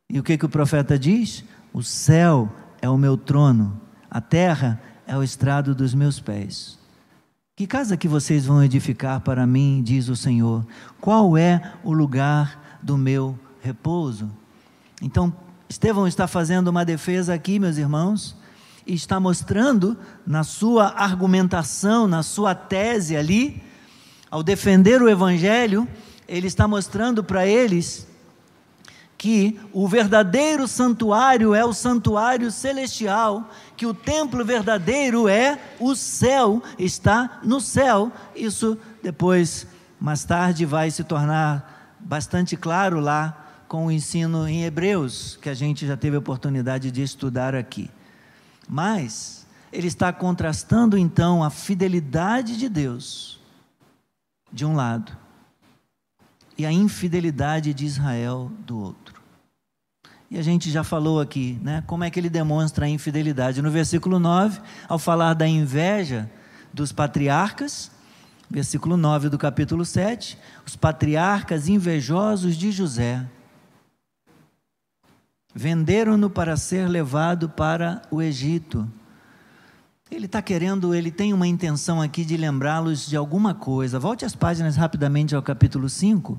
E o que, que o profeta diz? O céu é o meu trono, a terra é o estrado dos meus pés. Que casa que vocês vão edificar para mim, diz o Senhor? Qual é o lugar do meu repouso? Então, Estevão está fazendo uma defesa aqui, meus irmãos, está mostrando na sua argumentação, na sua tese ali, ao defender o Evangelho, ele está mostrando para eles que o verdadeiro santuário é o santuário celestial, que o templo verdadeiro é o céu, está no céu. Isso depois, mais tarde, vai se tornar bastante claro lá com o ensino em Hebreus, que a gente já teve a oportunidade de estudar aqui. Mas ele está contrastando então a fidelidade de Deus, de um lado, e a infidelidade de Israel do outro. E a gente já falou aqui, né? Como é que ele demonstra a infidelidade? No versículo 9, ao falar da inveja dos patriarcas, versículo 9 do capítulo 7, os patriarcas invejosos de José venderam-no para ser levado para o Egito. Ele está querendo, ele tem uma intenção aqui de lembrá-los de alguma coisa. Volte as páginas rapidamente ao capítulo 5.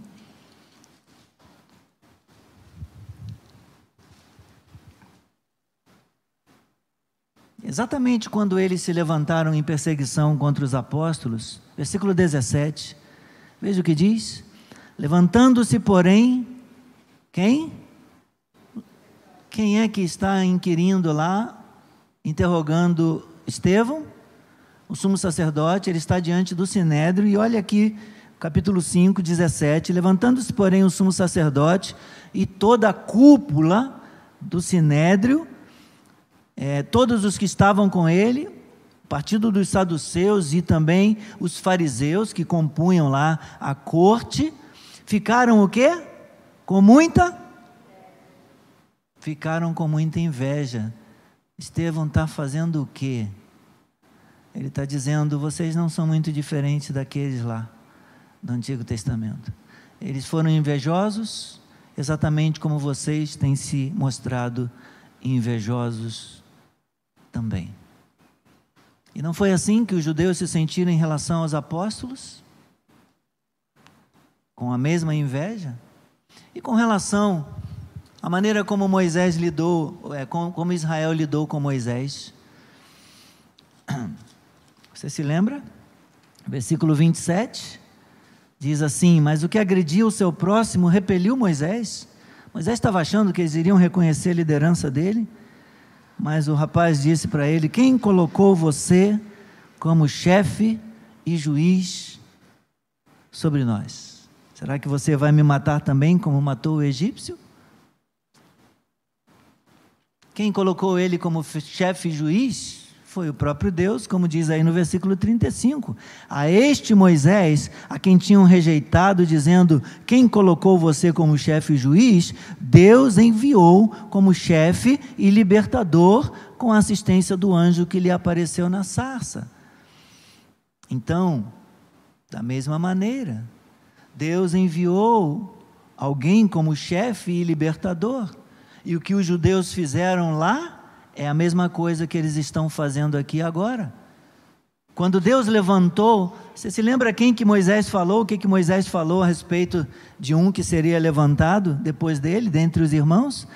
Exatamente quando eles se levantaram em perseguição contra os apóstolos, versículo 17, veja o que diz: Levantando-se, porém, quem? Quem é que está inquirindo lá, interrogando Estevão? O sumo sacerdote, ele está diante do sinédrio, e olha aqui, capítulo 5, 17: Levantando-se, porém, o sumo sacerdote e toda a cúpula do sinédrio, é, todos os que estavam com ele, partido dos saduceus e também os fariseus que compunham lá a corte, ficaram o quê? Com muita ficaram com muita inveja. Estevão está fazendo o quê? Ele está dizendo: vocês não são muito diferentes daqueles lá do Antigo Testamento. Eles foram invejosos, exatamente como vocês têm se mostrado invejosos também. E não foi assim que os judeus se sentiram em relação aos apóstolos? Com a mesma inveja? E com relação à maneira como Moisés lidou, é, como Israel lidou com Moisés? Você se lembra? Versículo 27 diz assim: Mas o que agrediu o seu próximo repeliu Moisés. Moisés estava achando que eles iriam reconhecer a liderança dele. mas o rapaz disse para ele: Quem colocou você como chefe e juiz sobre nós? Será que você vai me matar também, como matou o egípcio? Quem colocou ele como chefe juiz? Foi o próprio Deus, como diz aí no versículo 35. A este Moisés, a quem tinham rejeitado, dizendo: Quem colocou você como chefe juiz? Deus enviou como chefe e libertador, com a assistência do anjo que lhe apareceu na sarça. Então, da mesma maneira, Deus enviou alguém como chefe e libertador. E o que os judeus fizeram lá é a mesma coisa que eles estão fazendo aqui agora. Quando Deus levantou, você se lembra quem que Moisés falou? O que que Moisés falou a respeito de um que seria levantado depois dele, dentre os irmãos?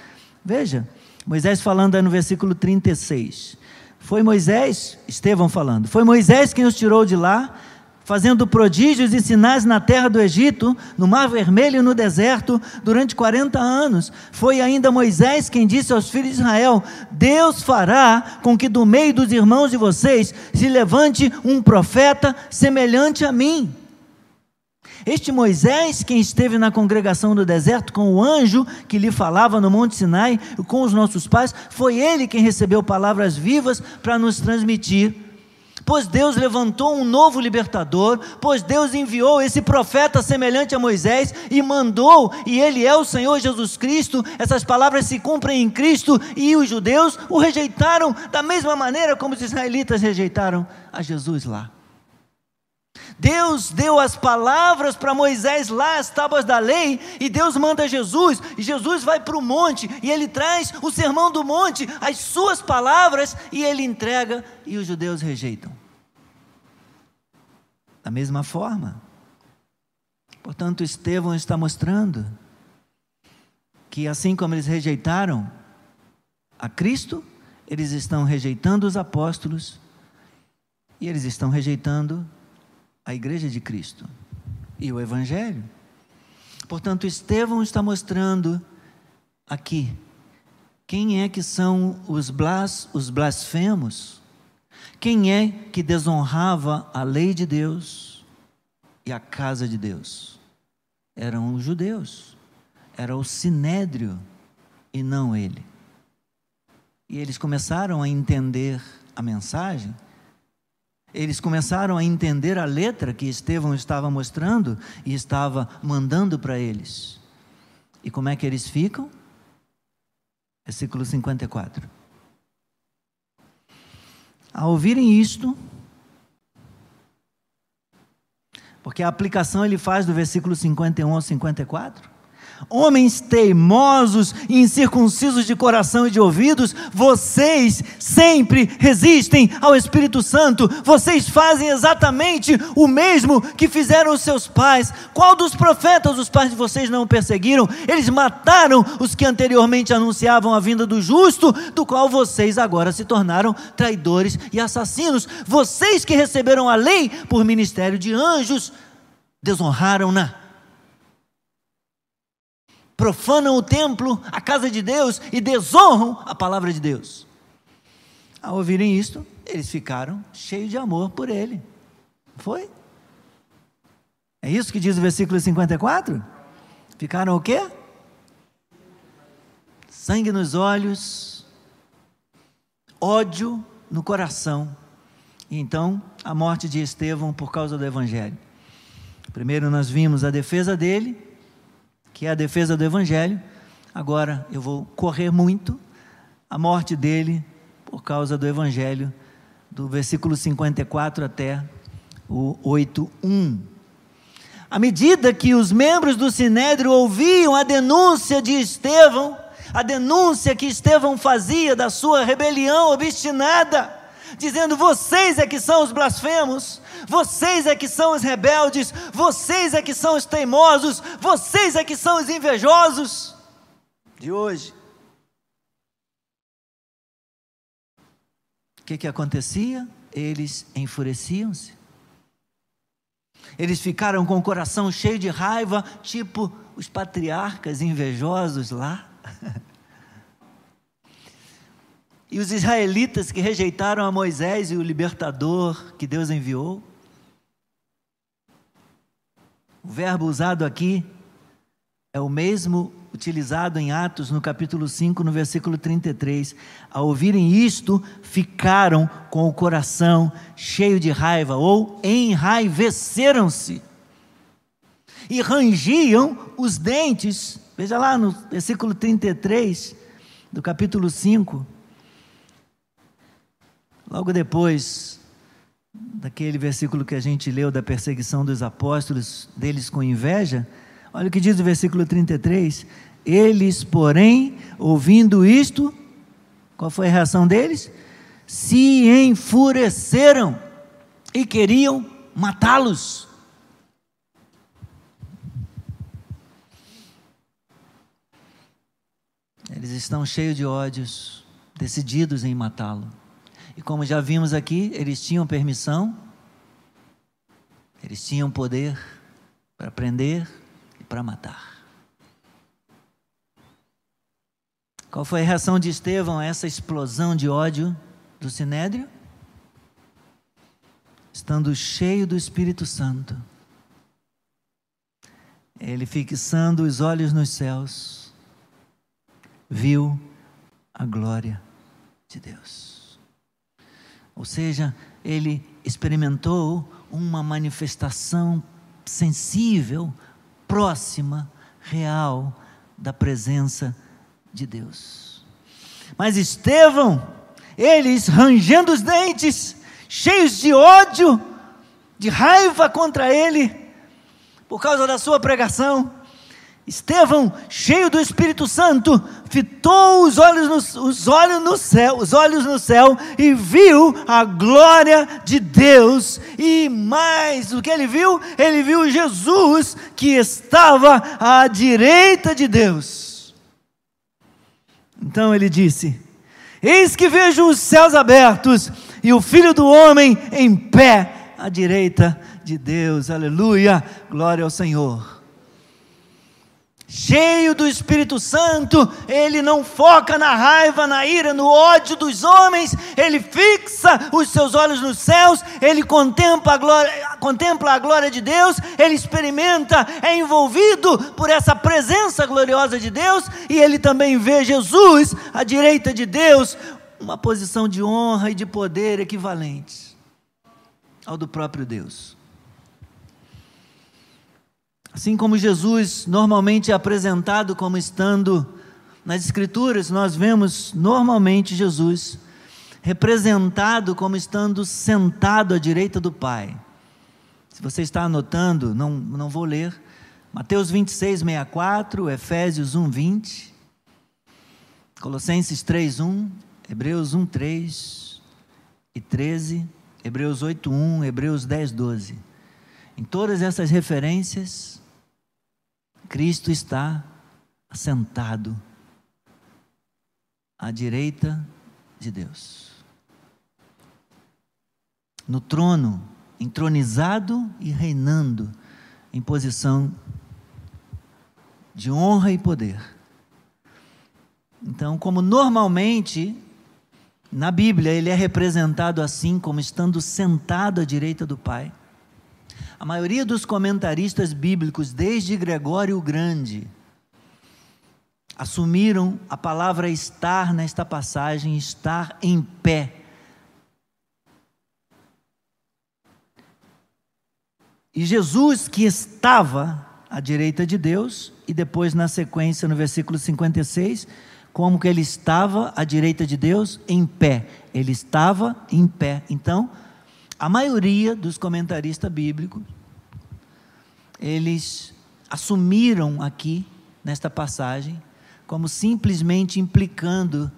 Veja, Moisés falando no versículo 36. Foi Moisés, Estevão falando, foi Moisés quem os tirou de lá fazendo prodígios e sinais na terra do Egito, no Mar Vermelho e no deserto, durante 40 anos. Foi ainda Moisés quem disse aos filhos de Israel: Deus fará com que do meio dos irmãos de vocês se levante um profeta semelhante a mim. Este Moisés, quem esteve na congregação do deserto com o anjo que lhe falava no Monte Sinai, com os nossos pais, foi ele quem recebeu palavras vivas para nos transmitir Pois Deus levantou um novo libertador, pois Deus enviou esse profeta semelhante a Moisés e mandou, e ele é o Senhor Jesus Cristo. Essas palavras se cumprem em Cristo e os judeus o rejeitaram da mesma maneira como os israelitas rejeitaram a Jesus lá. Deus deu as palavras para Moisés lá, as tábuas da lei, e Deus manda Jesus, e Jesus vai para o monte, e ele traz o sermão do monte, as suas palavras, e ele entrega, e os judeus rejeitam. Da mesma forma, portanto, Estevão está mostrando que assim como eles rejeitaram a Cristo, eles estão rejeitando os apóstolos, e eles estão rejeitando a igreja de Cristo e o Evangelho. Portanto, Estevão está mostrando aqui quem é que são os, blas, os blasfemos, quem é que desonrava a lei de Deus e a casa de Deus. Eram os judeus, era o sinédrio e não ele. E eles começaram a entender a mensagem eles começaram a entender a letra que Estevão estava mostrando e estava mandando para eles. E como é que eles ficam? Versículo 54. Ao ouvirem isto, porque a aplicação ele faz do versículo 51 ao 54, Homens teimosos e incircuncisos de coração e de ouvidos, vocês sempre resistem ao Espírito Santo, vocês fazem exatamente o mesmo que fizeram os seus pais. Qual dos profetas os pais de vocês não perseguiram? Eles mataram os que anteriormente anunciavam a vinda do justo, do qual vocês agora se tornaram traidores e assassinos. Vocês que receberam a lei por ministério de anjos, desonraram-na profanam o templo, a casa de Deus e desonram a palavra de Deus. Ao ouvirem isto, eles ficaram cheios de amor por ele. Foi? É isso que diz o versículo 54? Ficaram o quê? Sangue nos olhos, ódio no coração. E então, a morte de Estevão por causa do evangelho. Primeiro nós vimos a defesa dele, que é a defesa do Evangelho. Agora eu vou correr muito a morte dele por causa do Evangelho, do versículo 54 até o 8:1. À medida que os membros do Sinédrio ouviam a denúncia de Estevão, a denúncia que Estevão fazia da sua rebelião obstinada, dizendo: vocês é que são os blasfemos, vocês é que são os rebeldes, vocês é que são os teimosos, vocês é que são os invejosos de hoje. O que, que acontecia? Eles enfureciam-se. Eles ficaram com o coração cheio de raiva, tipo os patriarcas invejosos lá. e os israelitas que rejeitaram a Moisés e o libertador que Deus enviou. O verbo usado aqui é o mesmo utilizado em Atos, no capítulo 5, no versículo 33. Ao ouvirem isto, ficaram com o coração cheio de raiva, ou enraiveceram-se, e rangiam os dentes. Veja lá no versículo 33 do capítulo 5. Logo depois daquele versículo que a gente leu da perseguição dos apóstolos, deles com inveja, olha o que diz o versículo 33. Eles, porém, ouvindo isto, qual foi a reação deles? Se enfureceram e queriam matá-los. Eles estão cheios de ódios, decididos em matá-lo. E como já vimos aqui, eles tinham permissão, eles tinham poder para prender e para matar. Qual foi a reação de Estevão a essa explosão de ódio do sinédrio? Estando cheio do Espírito Santo, ele fixando os olhos nos céus, viu a glória de Deus. Ou seja, ele experimentou uma manifestação sensível, próxima, real da presença de Deus. Mas Estevão, eles rangendo os dentes, cheios de ódio, de raiva contra ele, por causa da sua pregação, Estevão, cheio do Espírito Santo, fitou os olhos, no, os olhos no céu, os olhos no céu e viu a glória de Deus. E mais o que ele viu, ele viu Jesus que estava à direita de Deus. Então ele disse: Eis que vejo os céus abertos e o Filho do homem em pé à direita de Deus. Aleluia! Glória ao Senhor cheio do Espírito Santo, ele não foca na raiva, na ira, no ódio dos homens, ele fixa os seus olhos nos céus, ele contempla a glória, contempla a glória de Deus, ele experimenta, é envolvido por essa presença gloriosa de Deus, e ele também vê Jesus à direita de Deus, uma posição de honra e de poder equivalente ao do próprio Deus. Assim como Jesus normalmente é apresentado como estando nas Escrituras, nós vemos normalmente Jesus representado como estando sentado à direita do Pai. Se você está anotando, não, não vou ler. Mateus 26, 64, Efésios 1, 20, Colossenses 3, 1, Hebreus 1, 3 e 13, Hebreus 8, 1, Hebreus 10, 12. Em todas essas referências, Cristo está assentado à direita de Deus. No trono, entronizado e reinando em posição de honra e poder. Então, como normalmente na Bíblia ele é representado assim, como estando sentado à direita do Pai. A maioria dos comentaristas bíblicos, desde Gregório o Grande, assumiram a palavra estar nesta passagem, estar em pé. E Jesus, que estava à direita de Deus, e depois na sequência, no versículo 56, como que ele estava à direita de Deus? Em pé. Ele estava em pé. Então, a maioria dos comentaristas bíblicos, eles assumiram aqui, nesta passagem, como simplesmente implicando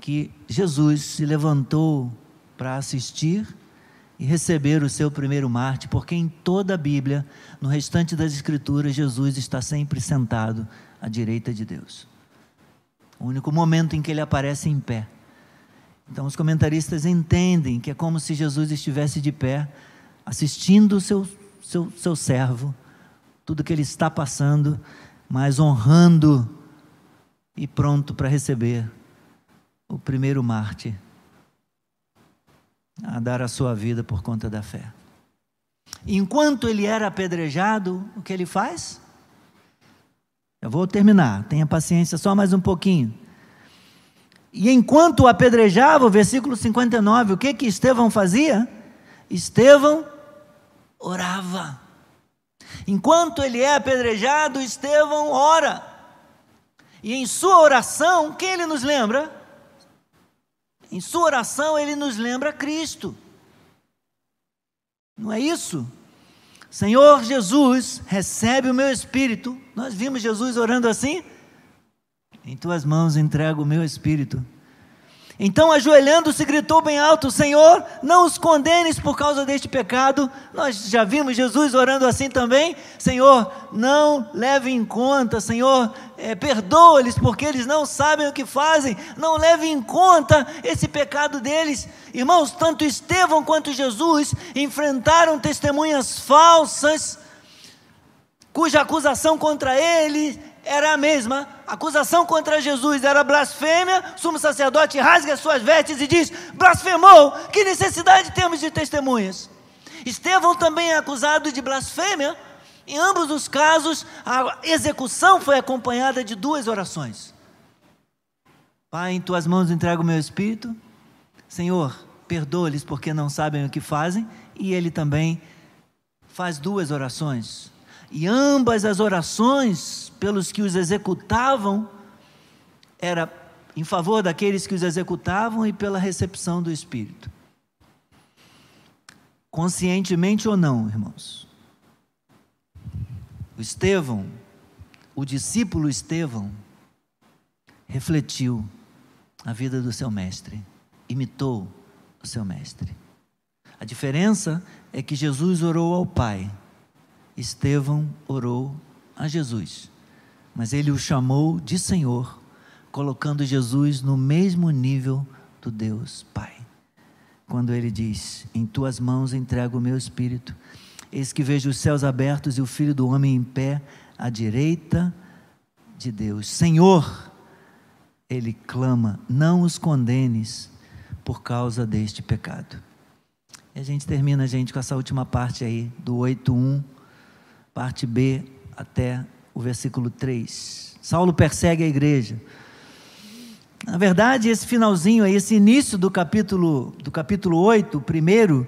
que Jesus se levantou para assistir e receber o seu primeiro Marte, porque em toda a Bíblia, no restante das Escrituras, Jesus está sempre sentado à direita de Deus. O único momento em que ele aparece em pé. Então, os comentaristas entendem que é como se Jesus estivesse de pé, assistindo o seu, seu, seu servo, tudo que ele está passando, mas honrando e pronto para receber o primeiro mártir a dar a sua vida por conta da fé. Enquanto ele era apedrejado, o que ele faz? Eu vou terminar, tenha paciência só mais um pouquinho. E enquanto apedrejava, o versículo 59, o que que Estevão fazia? Estevão orava. Enquanto ele é apedrejado, Estevão ora. E em sua oração, quem ele nos lembra? Em sua oração, ele nos lembra Cristo. Não é isso? Senhor Jesus, recebe o meu espírito. Nós vimos Jesus orando assim. Em tuas mãos entrego o meu espírito. Então, ajoelhando-se, gritou bem alto: Senhor, não os condenes por causa deste pecado. Nós já vimos Jesus orando assim também. Senhor, não leve em conta, Senhor, é, perdoa-lhes porque eles não sabem o que fazem. Não leve em conta esse pecado deles. Irmãos, tanto Estevão quanto Jesus enfrentaram testemunhas falsas, cuja acusação contra ele era a mesma. Acusação contra Jesus era blasfêmia. Sumo sacerdote rasga suas vestes e diz: blasfemou. Que necessidade temos de testemunhas? Estevão também é acusado de blasfêmia. Em ambos os casos, a execução foi acompanhada de duas orações. Pai, em tuas mãos entrego o meu espírito. Senhor, perdoa-lhes porque não sabem o que fazem. E ele também faz duas orações. E ambas as orações pelos que os executavam era em favor daqueles que os executavam e pela recepção do Espírito. Conscientemente ou não, irmãos. O Estevão, o discípulo Estevão, refletiu a vida do seu mestre, imitou o seu mestre. A diferença é que Jesus orou ao Pai Estevão orou a Jesus, mas ele o chamou de Senhor, colocando Jesus no mesmo nível do Deus Pai. Quando ele diz: Em tuas mãos entrego o meu espírito, eis que vejo os céus abertos e o filho do homem em pé à direita de Deus. Senhor, ele clama: Não os condenes por causa deste pecado. E a gente termina, gente, com essa última parte aí, do 8.1 parte B até o versículo 3. Saulo persegue a igreja. Na verdade, esse finalzinho aí, esse início do capítulo, do capítulo 8, primeiro,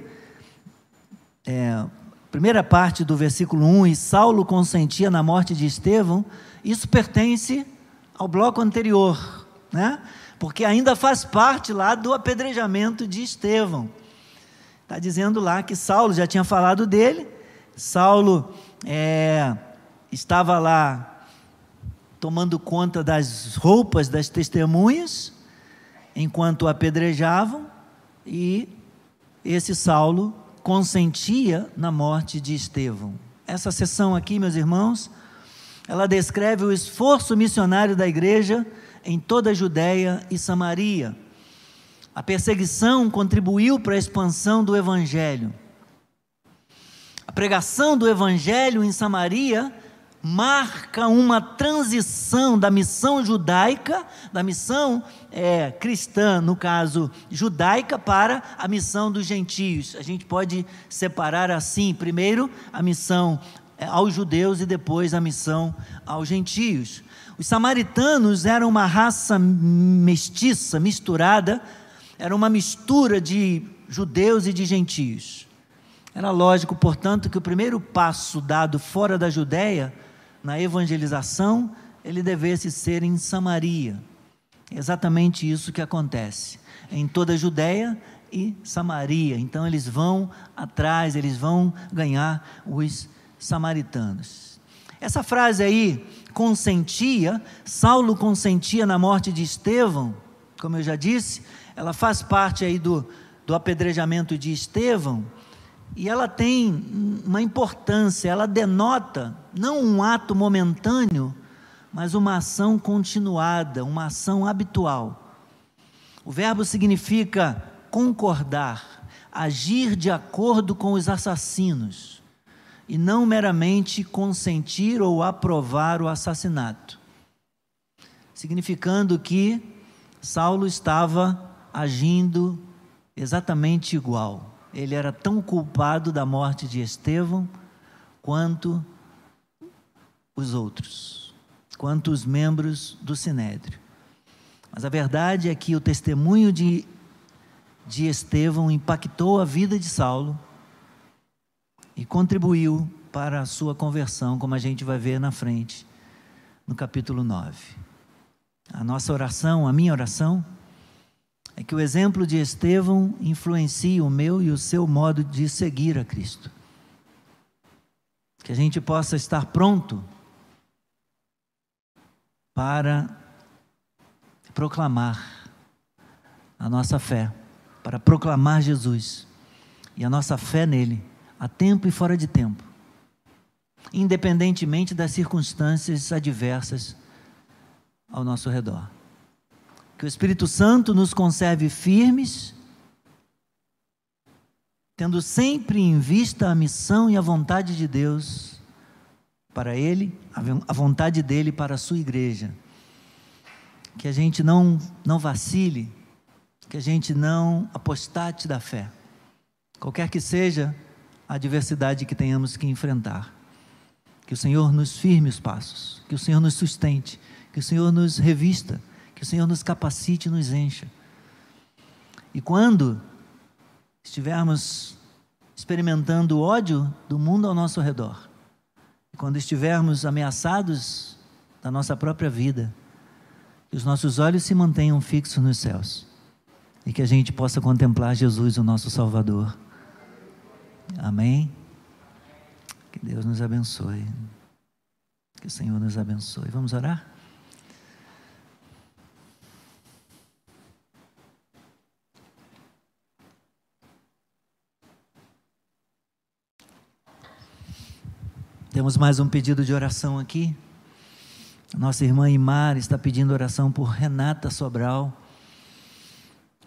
é, primeira parte do versículo 1, e Saulo consentia na morte de Estevão, isso pertence ao bloco anterior, né? porque ainda faz parte lá do apedrejamento de Estevão. Está dizendo lá que Saulo já tinha falado dele, Saulo é, estava lá tomando conta das roupas das testemunhas, enquanto apedrejavam, e esse Saulo consentia na morte de Estevão. Essa sessão aqui, meus irmãos, ela descreve o esforço missionário da igreja em toda a Judéia e Samaria. A perseguição contribuiu para a expansão do evangelho pregação do Evangelho em Samaria marca uma transição da missão judaica, da missão é, cristã, no caso judaica, para a missão dos gentios. A gente pode separar assim: primeiro a missão é, aos judeus e depois a missão aos gentios. Os samaritanos eram uma raça mestiça, misturada, era uma mistura de judeus e de gentios. Era lógico, portanto, que o primeiro passo dado fora da Judéia, na evangelização, ele devesse ser em Samaria. É exatamente isso que acontece. Em toda a Judéia e Samaria. Então eles vão atrás, eles vão ganhar os samaritanos. Essa frase aí, consentia, Saulo consentia na morte de Estevão, como eu já disse, ela faz parte aí do, do apedrejamento de Estevão, e ela tem uma importância, ela denota não um ato momentâneo, mas uma ação continuada, uma ação habitual. O verbo significa concordar, agir de acordo com os assassinos, e não meramente consentir ou aprovar o assassinato. Significando que Saulo estava agindo exatamente igual. Ele era tão culpado da morte de Estevão quanto os outros, quanto os membros do Sinédrio. Mas a verdade é que o testemunho de, de Estevão impactou a vida de Saulo e contribuiu para a sua conversão, como a gente vai ver na frente, no capítulo 9. A nossa oração, a minha oração, é que o exemplo de Estevão influencie o meu e o seu modo de seguir a Cristo. Que a gente possa estar pronto para proclamar a nossa fé, para proclamar Jesus e a nossa fé nele, a tempo e fora de tempo, independentemente das circunstâncias adversas ao nosso redor. Que o Espírito Santo nos conserve firmes, tendo sempre em vista a missão e a vontade de Deus para Ele, a vontade dele para a sua igreja. Que a gente não, não vacile, que a gente não apostate da fé, qualquer que seja a adversidade que tenhamos que enfrentar. Que o Senhor nos firme os passos, que o Senhor nos sustente, que o Senhor nos revista, que o Senhor nos capacite e nos encha. E quando estivermos experimentando o ódio do mundo ao nosso redor, quando estivermos ameaçados da nossa própria vida, que os nossos olhos se mantenham fixos nos céus e que a gente possa contemplar Jesus, o nosso Salvador. Amém? Que Deus nos abençoe. Que o Senhor nos abençoe. Vamos orar? Temos mais um pedido de oração aqui. Nossa irmã Imar está pedindo oração por Renata Sobral,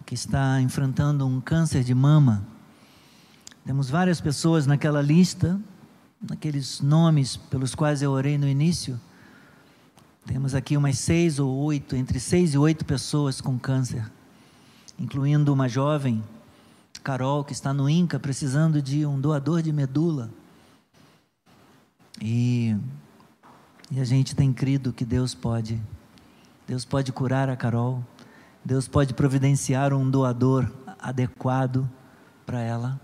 que está enfrentando um câncer de mama. Temos várias pessoas naquela lista, naqueles nomes pelos quais eu orei no início. Temos aqui umas seis ou oito, entre seis e oito pessoas com câncer, incluindo uma jovem, Carol, que está no INCA precisando de um doador de medula. E, e a gente tem crido que Deus pode. Deus pode curar a Carol. Deus pode providenciar um doador adequado para ela.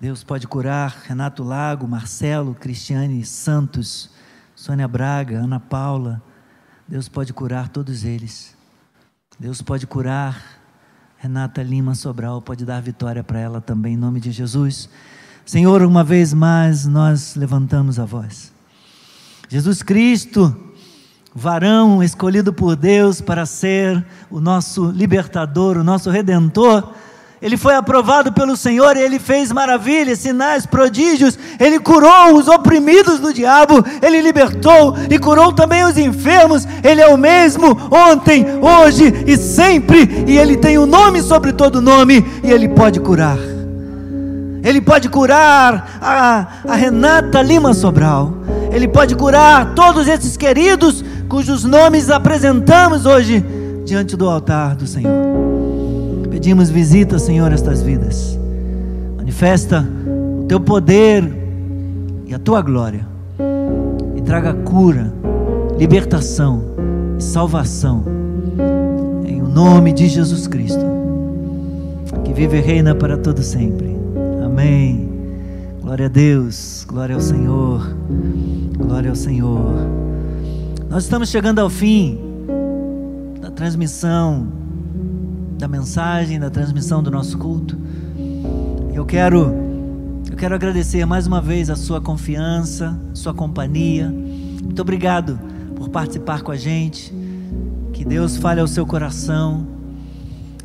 Deus pode curar Renato Lago, Marcelo, Cristiane Santos, Sônia Braga, Ana Paula. Deus pode curar todos eles. Deus pode curar Renata Lima Sobral, pode dar vitória para ela também, em nome de Jesus. Senhor, uma vez mais nós levantamos a voz. Jesus Cristo, varão escolhido por Deus para ser o nosso libertador, o nosso redentor, ele foi aprovado pelo Senhor e ele fez maravilhas, sinais, prodígios. Ele curou os oprimidos do diabo, ele libertou e curou também os enfermos. Ele é o mesmo ontem, hoje e sempre, e ele tem o um nome sobre todo nome, e ele pode curar. Ele pode curar a, a Renata Lima Sobral. Ele pode curar todos esses queridos cujos nomes apresentamos hoje diante do altar do Senhor. Pedimos visita, Senhor, a estas vidas. Manifesta o teu poder e a tua glória. E traga cura, libertação e salvação. Em o nome de Jesus Cristo, que vive e reina para todo sempre. Amém. Glória a Deus, glória ao Senhor, glória ao Senhor. Nós estamos chegando ao fim da transmissão, da mensagem, da transmissão do nosso culto. Eu quero, eu quero agradecer mais uma vez a sua confiança, sua companhia. Muito obrigado por participar com a gente. Que Deus fale ao seu coração,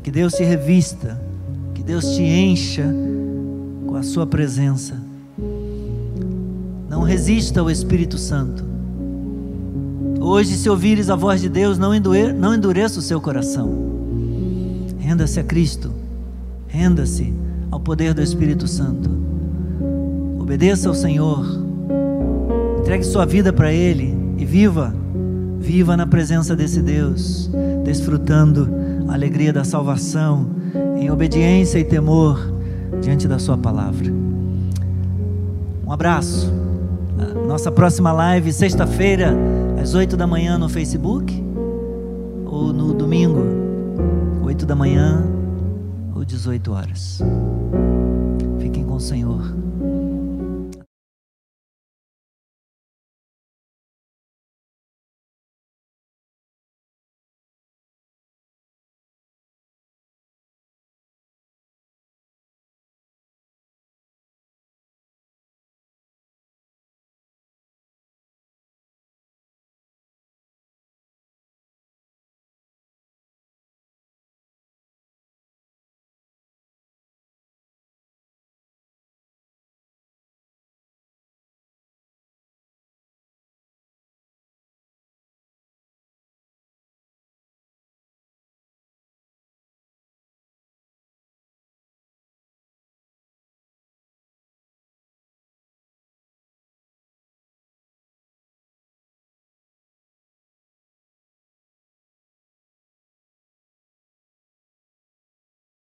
que Deus te revista, que Deus te encha a Sua presença. Não resista ao Espírito Santo. Hoje, se ouvires a voz de Deus, não, endure, não endureça o seu coração. Renda-se a Cristo. Renda-se ao poder do Espírito Santo. Obedeça ao Senhor. Entregue sua vida para Ele e viva Viva na presença desse Deus, desfrutando a alegria da salvação, em obediência e temor diante da Sua palavra. Um abraço. Nossa próxima live, sexta-feira, às 8 da manhã no Facebook, ou no domingo, 8 da manhã ou 18 horas. Fiquem com o Senhor.